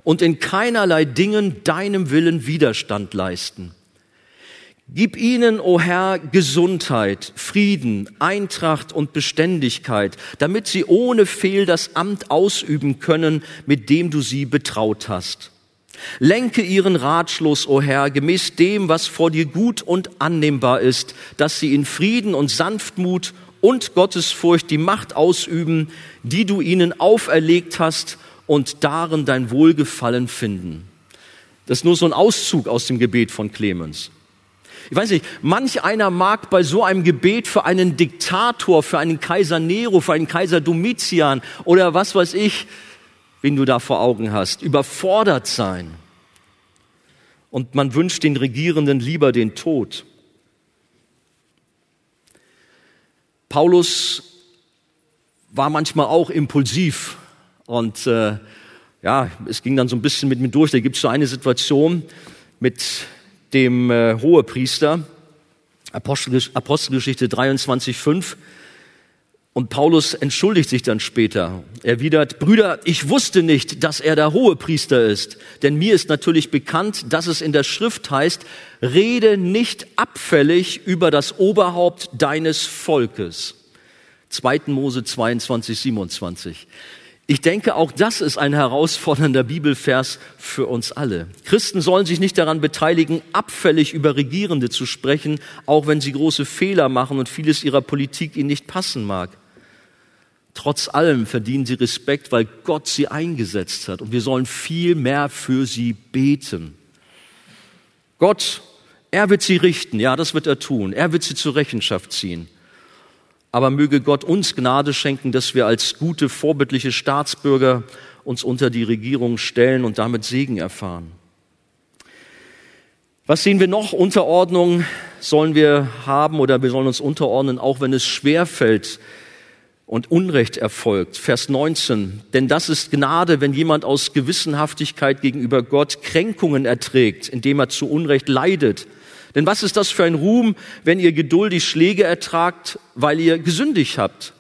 und in keinerlei Dingen deinem Willen Widerstand leisten. Gib ihnen, o oh Herr, Gesundheit, Frieden, Eintracht und Beständigkeit, damit sie ohne Fehl das Amt ausüben können, mit dem du sie betraut hast. Lenke ihren Ratschluss, o oh Herr, gemäß dem, was vor dir gut und annehmbar ist, dass sie in Frieden und Sanftmut und Gottesfurcht die Macht ausüben, die du ihnen auferlegt hast und darin dein Wohlgefallen finden. Das ist nur so ein Auszug aus dem Gebet von Clemens. Ich weiß nicht, manch einer mag bei so einem Gebet für einen Diktator, für einen Kaiser Nero, für einen Kaiser Domitian oder was weiß ich, wen du da vor Augen hast, überfordert sein. Und man wünscht den Regierenden lieber den Tod. Paulus war manchmal auch impulsiv und äh, ja, es ging dann so ein bisschen mit mir durch. Da gibt es so eine Situation mit dem äh, Hohepriester, Apostelgeschichte 23,5. Und Paulus entschuldigt sich dann später. Er erwidert, Brüder, ich wusste nicht, dass er der Hohepriester ist, denn mir ist natürlich bekannt, dass es in der Schrift heißt, rede nicht abfällig über das Oberhaupt deines Volkes. 2. Mose 22, 27. Ich denke, auch das ist ein herausfordernder Bibelvers für uns alle. Christen sollen sich nicht daran beteiligen, abfällig über Regierende zu sprechen, auch wenn sie große Fehler machen und vieles ihrer Politik ihnen nicht passen mag. Trotz allem verdienen sie Respekt, weil Gott sie eingesetzt hat und wir sollen viel mehr für sie beten. Gott, er wird sie richten, ja, das wird er tun. Er wird sie zur Rechenschaft ziehen. Aber möge Gott uns Gnade schenken, dass wir als gute, vorbildliche Staatsbürger uns unter die Regierung stellen und damit Segen erfahren. Was sehen wir noch? Unterordnung sollen wir haben oder wir sollen uns unterordnen, auch wenn es schwer fällt und Unrecht erfolgt. Vers 19. Denn das ist Gnade, wenn jemand aus Gewissenhaftigkeit gegenüber Gott Kränkungen erträgt, indem er zu Unrecht leidet denn was ist das für ein Ruhm, wenn ihr geduldig Schläge ertragt, weil ihr gesündigt habt?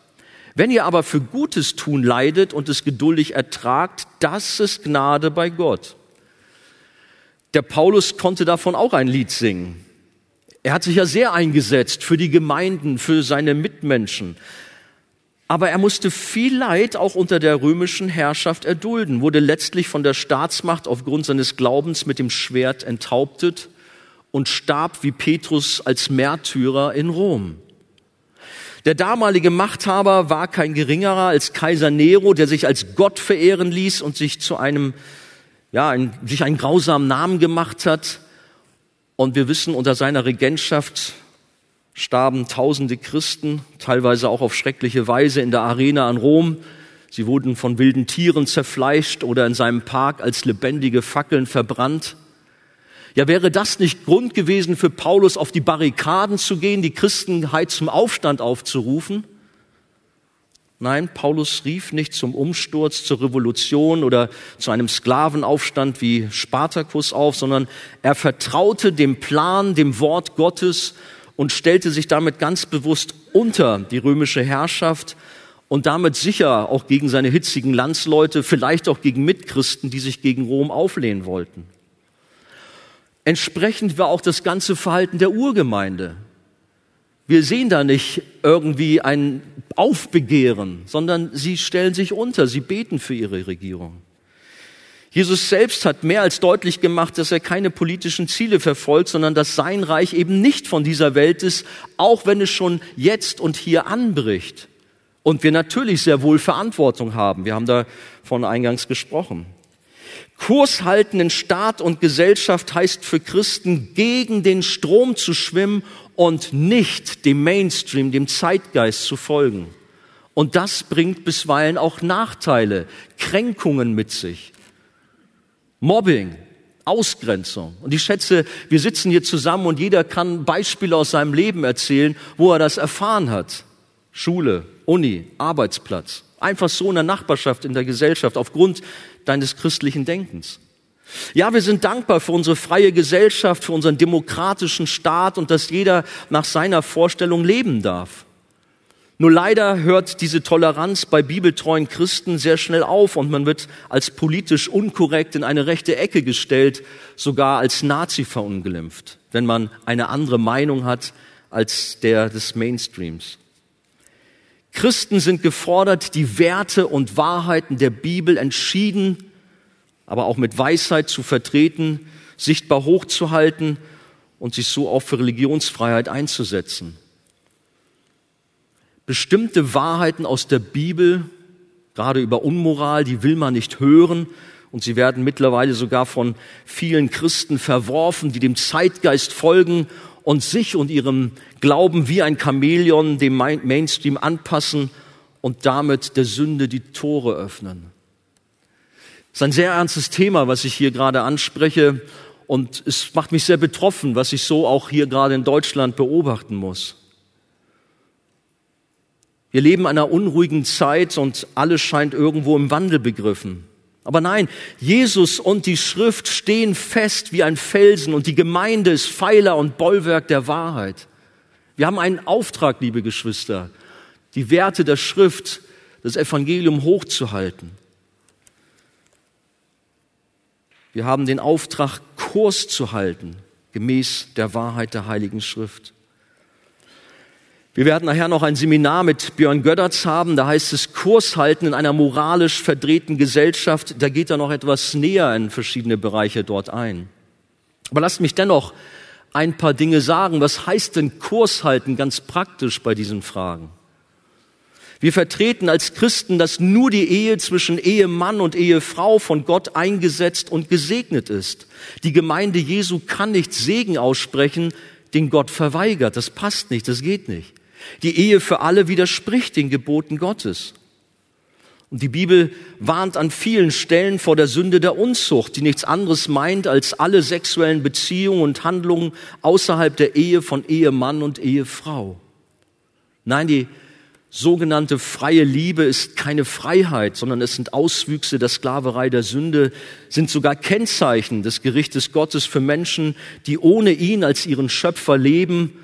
Wenn ihr aber für Gutes tun leidet und es geduldig ertragt, das ist Gnade bei Gott. Der Paulus konnte davon auch ein Lied singen. Er hat sich ja sehr eingesetzt für die Gemeinden, für seine Mitmenschen. Aber er musste viel Leid auch unter der römischen Herrschaft erdulden, wurde letztlich von der Staatsmacht aufgrund seines Glaubens mit dem Schwert enthauptet und starb wie Petrus als Märtyrer in Rom. Der damalige Machthaber war kein geringerer als Kaiser Nero, der sich als Gott verehren ließ und sich zu einem, ja, ein, sich einen grausamen Namen gemacht hat. Und wir wissen, unter seiner Regentschaft starben tausende Christen, teilweise auch auf schreckliche Weise in der Arena an Rom. Sie wurden von wilden Tieren zerfleischt oder in seinem Park als lebendige Fackeln verbrannt. Ja, wäre das nicht Grund gewesen für Paulus, auf die Barrikaden zu gehen, die Christenheit zum Aufstand aufzurufen? Nein, Paulus rief nicht zum Umsturz, zur Revolution oder zu einem Sklavenaufstand wie Spartacus auf, sondern er vertraute dem Plan, dem Wort Gottes und stellte sich damit ganz bewusst unter die römische Herrschaft und damit sicher auch gegen seine hitzigen Landsleute, vielleicht auch gegen Mitchristen, die sich gegen Rom auflehnen wollten. Entsprechend war auch das ganze Verhalten der Urgemeinde. Wir sehen da nicht irgendwie ein Aufbegehren, sondern sie stellen sich unter, sie beten für ihre Regierung. Jesus selbst hat mehr als deutlich gemacht, dass er keine politischen Ziele verfolgt, sondern dass sein Reich eben nicht von dieser Welt ist, auch wenn es schon jetzt und hier anbricht. Und wir natürlich sehr wohl Verantwortung haben. Wir haben davon eingangs gesprochen. Kurs halten in Staat und Gesellschaft heißt für Christen, gegen den Strom zu schwimmen und nicht dem Mainstream, dem Zeitgeist zu folgen. Und das bringt bisweilen auch Nachteile, Kränkungen mit sich. Mobbing, Ausgrenzung. Und ich schätze, wir sitzen hier zusammen und jeder kann Beispiele aus seinem Leben erzählen, wo er das erfahren hat. Schule, Uni, Arbeitsplatz. Einfach so in der Nachbarschaft, in der Gesellschaft, aufgrund deines christlichen Denkens. Ja, wir sind dankbar für unsere freie Gesellschaft, für unseren demokratischen Staat und dass jeder nach seiner Vorstellung leben darf. Nur leider hört diese Toleranz bei bibeltreuen Christen sehr schnell auf und man wird als politisch unkorrekt in eine rechte Ecke gestellt, sogar als Nazi verunglimpft, wenn man eine andere Meinung hat als der des Mainstreams. Christen sind gefordert, die Werte und Wahrheiten der Bibel entschieden aber auch mit Weisheit zu vertreten, sichtbar hochzuhalten und sich so auch für Religionsfreiheit einzusetzen. Bestimmte Wahrheiten aus der Bibel, gerade über Unmoral, die will man nicht hören und sie werden mittlerweile sogar von vielen Christen verworfen, die dem Zeitgeist folgen und sich und ihrem Glauben wie ein Chamäleon dem Mainstream anpassen und damit der Sünde die Tore öffnen. Es ist ein sehr ernstes Thema, was ich hier gerade anspreche. Und es macht mich sehr betroffen, was ich so auch hier gerade in Deutschland beobachten muss. Wir leben in einer unruhigen Zeit und alles scheint irgendwo im Wandel begriffen. Aber nein, Jesus und die Schrift stehen fest wie ein Felsen und die Gemeinde ist Pfeiler und Bollwerk der Wahrheit. Wir haben einen Auftrag, liebe Geschwister, die Werte der Schrift, das Evangelium hochzuhalten. Wir haben den Auftrag, Kurs zu halten, gemäß der Wahrheit der Heiligen Schrift. Wir werden nachher noch ein Seminar mit Björn Gödderts haben. Da heißt es Kurs halten in einer moralisch verdrehten Gesellschaft. Da geht er noch etwas näher in verschiedene Bereiche dort ein. Aber lasst mich dennoch ein paar Dinge sagen. Was heißt denn Kurs halten ganz praktisch bei diesen Fragen? Wir vertreten als Christen, dass nur die Ehe zwischen Ehemann und Ehefrau von Gott eingesetzt und gesegnet ist. Die Gemeinde Jesu kann nicht Segen aussprechen, den Gott verweigert. Das passt nicht, das geht nicht. Die Ehe für alle widerspricht den Geboten Gottes. Und die Bibel warnt an vielen Stellen vor der Sünde der Unzucht, die nichts anderes meint als alle sexuellen Beziehungen und Handlungen außerhalb der Ehe von Ehemann und Ehefrau. Nein, die sogenannte freie Liebe ist keine Freiheit, sondern es sind Auswüchse der Sklaverei der Sünde, sind sogar Kennzeichen des Gerichtes Gottes für Menschen, die ohne ihn als ihren Schöpfer leben,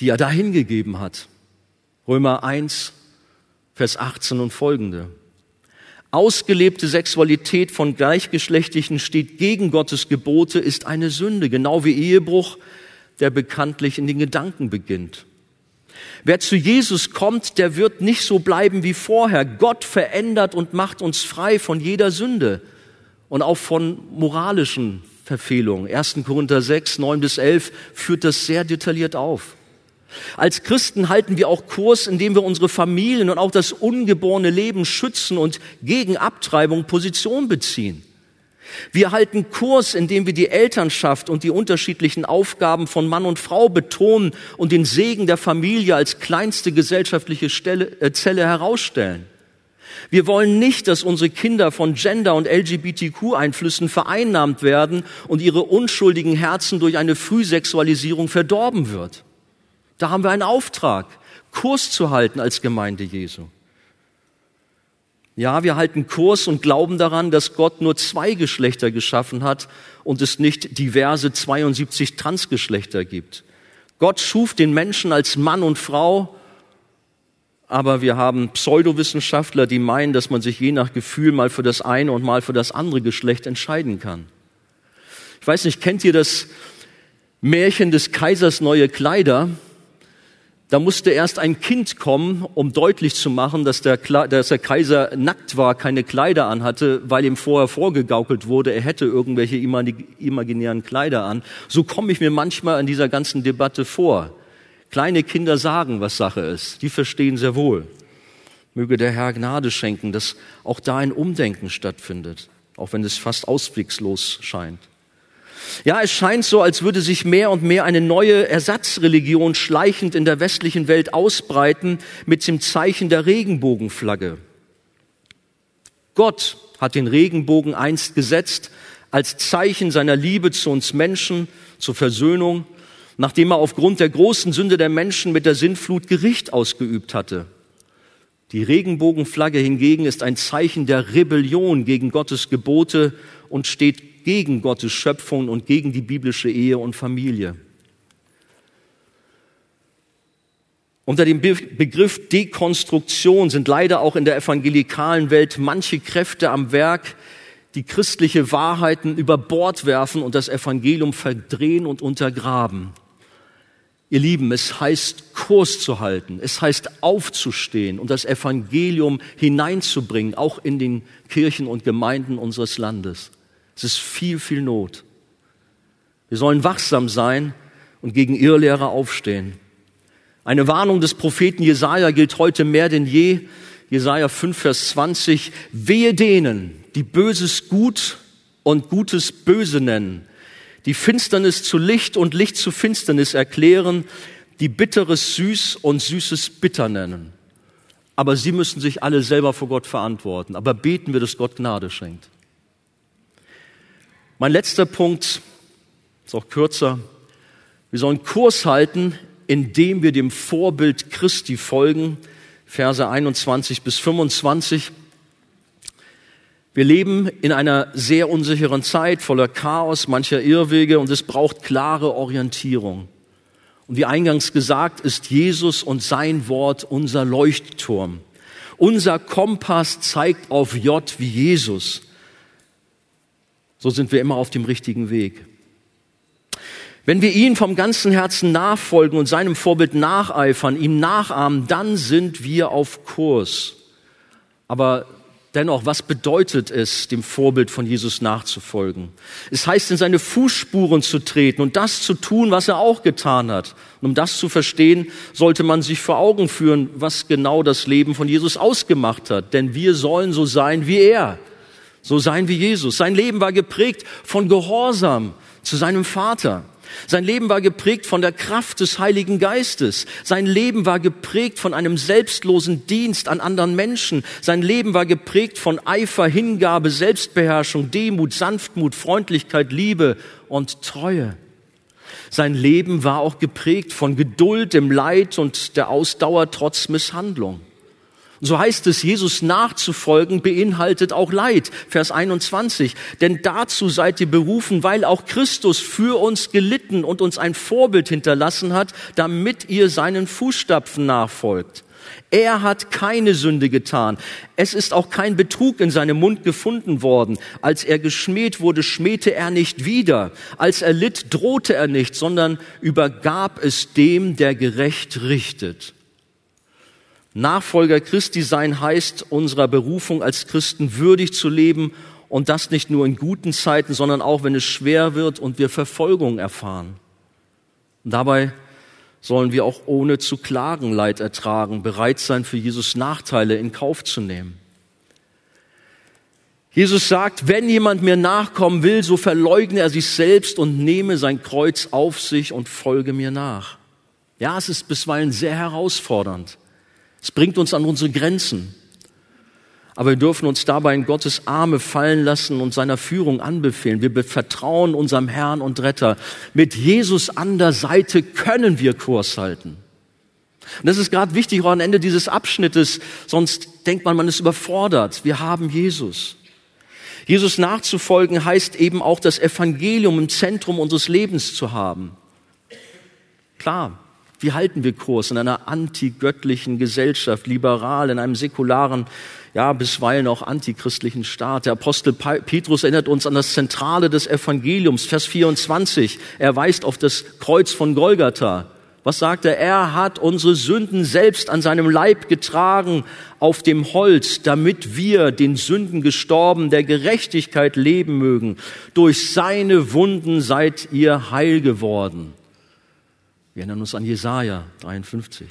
die er dahingegeben hat. Römer 1, Vers 18 und folgende. Ausgelebte Sexualität von Gleichgeschlechtlichen steht gegen Gottes Gebote, ist eine Sünde, genau wie Ehebruch, der bekanntlich in den Gedanken beginnt. Wer zu Jesus kommt, der wird nicht so bleiben wie vorher. Gott verändert und macht uns frei von jeder Sünde und auch von moralischen Verfehlungen. 1. Korinther 6, 9 bis 11 führt das sehr detailliert auf. Als Christen halten wir auch Kurs, indem wir unsere Familien und auch das ungeborene Leben schützen und gegen Abtreibung Position beziehen. Wir halten Kurs, indem wir die Elternschaft und die unterschiedlichen Aufgaben von Mann und Frau betonen und den Segen der Familie als kleinste gesellschaftliche Stelle, äh, Zelle herausstellen. Wir wollen nicht, dass unsere Kinder von Gender- und LGBTQ-Einflüssen vereinnahmt werden und ihre unschuldigen Herzen durch eine Frühsexualisierung verdorben wird. Da haben wir einen Auftrag, Kurs zu halten als Gemeinde Jesu. Ja, wir halten Kurs und glauben daran, dass Gott nur zwei Geschlechter geschaffen hat und es nicht diverse 72 Transgeschlechter gibt. Gott schuf den Menschen als Mann und Frau, aber wir haben Pseudowissenschaftler, die meinen, dass man sich je nach Gefühl mal für das eine und mal für das andere Geschlecht entscheiden kann. Ich weiß nicht, kennt ihr das Märchen des Kaisers neue Kleider? Da musste erst ein Kind kommen, um deutlich zu machen, dass der, dass der Kaiser nackt war, keine Kleider anhatte, weil ihm vorher vorgegaukelt wurde, er hätte irgendwelche imaginären Kleider an. So komme ich mir manchmal in dieser ganzen Debatte vor. Kleine Kinder sagen, was Sache ist. Die verstehen sehr wohl. Möge der Herr Gnade schenken, dass auch da ein Umdenken stattfindet, auch wenn es fast auswegslos scheint. Ja, es scheint so, als würde sich mehr und mehr eine neue Ersatzreligion schleichend in der westlichen Welt ausbreiten mit dem Zeichen der Regenbogenflagge. Gott hat den Regenbogen einst gesetzt als Zeichen seiner Liebe zu uns Menschen, zur Versöhnung, nachdem er aufgrund der großen Sünde der Menschen mit der Sintflut Gericht ausgeübt hatte. Die Regenbogenflagge hingegen ist ein Zeichen der Rebellion gegen Gottes Gebote und steht gegen Gottes Schöpfung und gegen die biblische Ehe und Familie. Unter dem Begriff Dekonstruktion sind leider auch in der evangelikalen Welt manche Kräfte am Werk, die christliche Wahrheiten über Bord werfen und das Evangelium verdrehen und untergraben. Ihr Lieben, es heißt Kurs zu halten, es heißt aufzustehen und das Evangelium hineinzubringen, auch in den Kirchen und Gemeinden unseres Landes. Es ist viel, viel Not. Wir sollen wachsam sein und gegen Irrlehrer aufstehen. Eine Warnung des Propheten Jesaja gilt heute mehr denn je. Jesaja 5, Vers 20. Wehe denen, die Böses gut und Gutes böse nennen, die Finsternis zu Licht und Licht zu Finsternis erklären, die Bitteres süß und Süßes bitter nennen. Aber sie müssen sich alle selber vor Gott verantworten. Aber beten wir, dass Gott Gnade schenkt. Mein letzter Punkt ist auch kürzer. Wir sollen Kurs halten, indem wir dem Vorbild Christi folgen. Verse 21 bis 25. Wir leben in einer sehr unsicheren Zeit voller Chaos, mancher Irrwege und es braucht klare Orientierung. Und wie eingangs gesagt, ist Jesus und sein Wort unser Leuchtturm. Unser Kompass zeigt auf J wie Jesus. So sind wir immer auf dem richtigen Weg. Wenn wir ihm vom ganzen Herzen nachfolgen und seinem Vorbild nacheifern, ihm nachahmen, dann sind wir auf Kurs. Aber dennoch, was bedeutet es, dem Vorbild von Jesus nachzufolgen? Es heißt, in seine Fußspuren zu treten und das zu tun, was er auch getan hat. Und um das zu verstehen, sollte man sich vor Augen führen, was genau das Leben von Jesus ausgemacht hat. Denn wir sollen so sein wie er so sein wie Jesus. Sein Leben war geprägt von Gehorsam zu seinem Vater. Sein Leben war geprägt von der Kraft des Heiligen Geistes. Sein Leben war geprägt von einem selbstlosen Dienst an anderen Menschen. Sein Leben war geprägt von Eifer, Hingabe, Selbstbeherrschung, Demut, Sanftmut, Freundlichkeit, Liebe und Treue. Sein Leben war auch geprägt von Geduld im Leid und der Ausdauer trotz Misshandlung. So heißt es, Jesus nachzufolgen beinhaltet auch Leid. Vers 21. Denn dazu seid ihr berufen, weil auch Christus für uns gelitten und uns ein Vorbild hinterlassen hat, damit ihr seinen Fußstapfen nachfolgt. Er hat keine Sünde getan. Es ist auch kein Betrug in seinem Mund gefunden worden. Als er geschmäht wurde, schmähte er nicht wieder. Als er litt, drohte er nicht, sondern übergab es dem, der gerecht richtet. Nachfolger Christi sein heißt, unserer Berufung als Christen würdig zu leben und das nicht nur in guten Zeiten, sondern auch wenn es schwer wird und wir Verfolgung erfahren. Dabei sollen wir auch ohne zu klagen Leid ertragen, bereit sein, für Jesus Nachteile in Kauf zu nehmen. Jesus sagt, wenn jemand mir nachkommen will, so verleugne er sich selbst und nehme sein Kreuz auf sich und folge mir nach. Ja, es ist bisweilen sehr herausfordernd. Es bringt uns an unsere Grenzen. Aber wir dürfen uns dabei in Gottes Arme fallen lassen und seiner Führung anbefehlen. Wir vertrauen unserem Herrn und Retter. Mit Jesus an der Seite können wir Kurs halten. Und das ist gerade wichtig auch am Ende dieses Abschnittes, sonst denkt man, man ist überfordert. Wir haben Jesus. Jesus nachzufolgen heißt eben auch das Evangelium im Zentrum unseres Lebens zu haben. Klar, wie halten wir Kurs in einer antigöttlichen Gesellschaft, liberal, in einem säkularen, ja, bisweilen auch antichristlichen Staat? Der Apostel Petrus erinnert uns an das Zentrale des Evangeliums, Vers 24. Er weist auf das Kreuz von Golgatha. Was sagt er? Er hat unsere Sünden selbst an seinem Leib getragen auf dem Holz, damit wir den Sünden gestorben, der Gerechtigkeit leben mögen. Durch seine Wunden seid ihr heil geworden. Wir erinnern uns an Jesaja 53.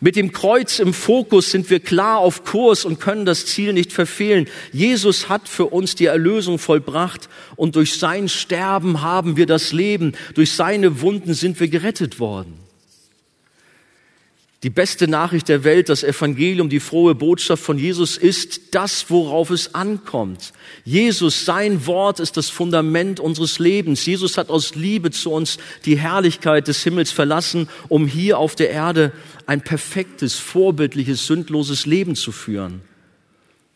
Mit dem Kreuz im Fokus sind wir klar auf Kurs und können das Ziel nicht verfehlen. Jesus hat für uns die Erlösung vollbracht und durch sein Sterben haben wir das Leben. Durch seine Wunden sind wir gerettet worden. Die beste Nachricht der Welt, das Evangelium, die frohe Botschaft von Jesus ist das, worauf es ankommt. Jesus, sein Wort ist das Fundament unseres Lebens. Jesus hat aus Liebe zu uns die Herrlichkeit des Himmels verlassen, um hier auf der Erde ein perfektes, vorbildliches, sündloses Leben zu führen.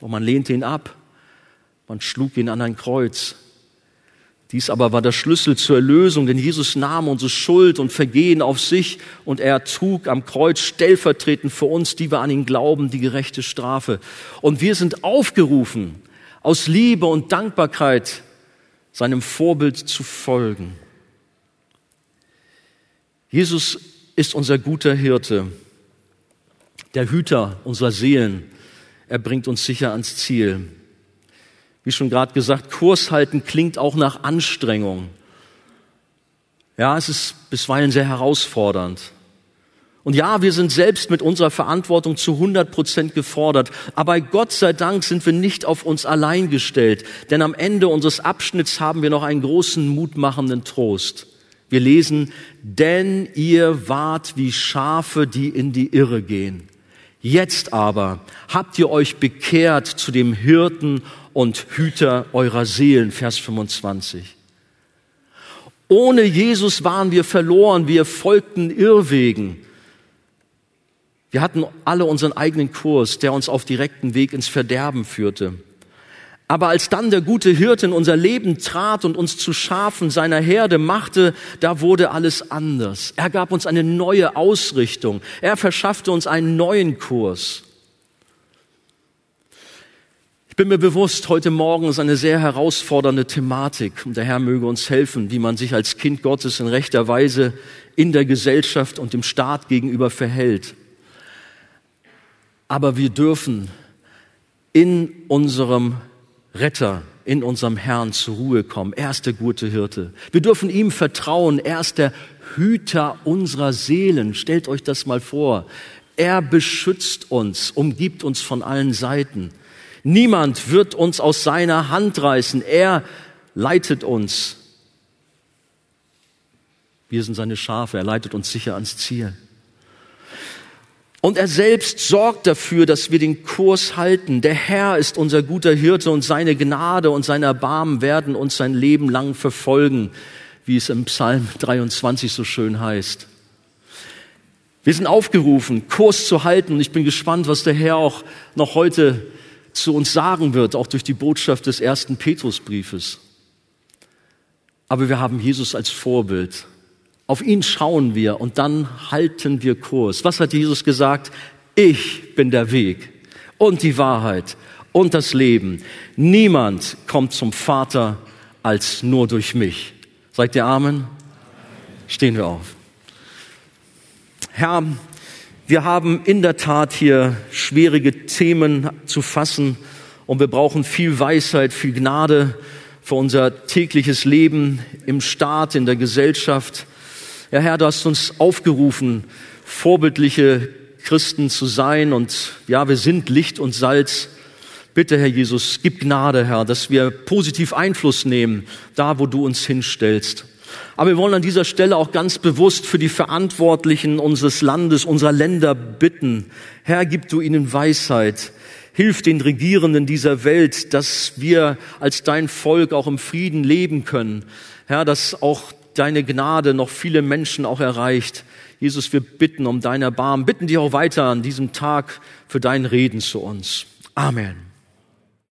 Und man lehnte ihn ab. Man schlug ihn an ein Kreuz. Dies aber war der Schlüssel zur Erlösung, denn Jesus nahm unsere Schuld und Vergehen auf sich und er trug am Kreuz stellvertretend für uns, die wir an ihn glauben, die gerechte Strafe. Und wir sind aufgerufen, aus Liebe und Dankbarkeit seinem Vorbild zu folgen. Jesus ist unser guter Hirte, der Hüter unserer Seelen. Er bringt uns sicher ans Ziel. Wie schon gerade gesagt, Kurs halten klingt auch nach Anstrengung. Ja, es ist bisweilen sehr herausfordernd. Und ja, wir sind selbst mit unserer Verantwortung zu 100 Prozent gefordert. Aber Gott sei Dank sind wir nicht auf uns allein gestellt. Denn am Ende unseres Abschnitts haben wir noch einen großen, mutmachenden Trost. Wir lesen, denn ihr wart wie Schafe, die in die Irre gehen. Jetzt aber habt ihr euch bekehrt zu dem Hirten und Hüter eurer Seelen, Vers 25. Ohne Jesus waren wir verloren, wir folgten Irrwegen. Wir hatten alle unseren eigenen Kurs, der uns auf direkten Weg ins Verderben führte. Aber als dann der gute Hirte in unser Leben trat und uns zu Schafen seiner Herde machte, da wurde alles anders. Er gab uns eine neue Ausrichtung. Er verschaffte uns einen neuen Kurs. Ich bin mir bewusst, heute Morgen ist eine sehr herausfordernde Thematik und der Herr möge uns helfen, wie man sich als Kind Gottes in rechter Weise in der Gesellschaft und dem Staat gegenüber verhält. Aber wir dürfen in unserem Retter, in unserem Herrn zur Ruhe kommen. Er ist der gute Hirte. Wir dürfen ihm vertrauen. Er ist der Hüter unserer Seelen. Stellt euch das mal vor. Er beschützt uns, umgibt uns von allen Seiten. Niemand wird uns aus seiner Hand reißen. Er leitet uns. Wir sind seine Schafe. Er leitet uns sicher ans Ziel. Und er selbst sorgt dafür, dass wir den Kurs halten. Der Herr ist unser guter Hirte und seine Gnade und sein Erbarmen werden uns sein Leben lang verfolgen, wie es im Psalm 23 so schön heißt. Wir sind aufgerufen, Kurs zu halten und ich bin gespannt, was der Herr auch noch heute zu uns sagen wird, auch durch die Botschaft des ersten Petrusbriefes. Aber wir haben Jesus als Vorbild. Auf ihn schauen wir und dann halten wir Kurs. Was hat Jesus gesagt? Ich bin der Weg und die Wahrheit und das Leben. Niemand kommt zum Vater als nur durch mich. Sagt ihr Amen? Stehen wir auf. Herr, wir haben in der Tat hier schwierige Themen zu fassen und wir brauchen viel Weisheit, viel Gnade für unser tägliches Leben im Staat, in der Gesellschaft. Ja, Herr, du hast uns aufgerufen, vorbildliche Christen zu sein und ja, wir sind Licht und Salz. Bitte, Herr Jesus, gib Gnade, Herr, dass wir positiv Einfluss nehmen, da wo du uns hinstellst. Aber wir wollen an dieser Stelle auch ganz bewusst für die Verantwortlichen unseres Landes, unserer Länder bitten. Herr, gib du ihnen Weisheit. Hilf den Regierenden dieser Welt, dass wir als dein Volk auch im Frieden leben können. Herr, dass auch deine Gnade noch viele Menschen auch erreicht. Jesus, wir bitten um dein Erbarmen, bitten dich auch weiter an diesem Tag für dein Reden zu uns. Amen.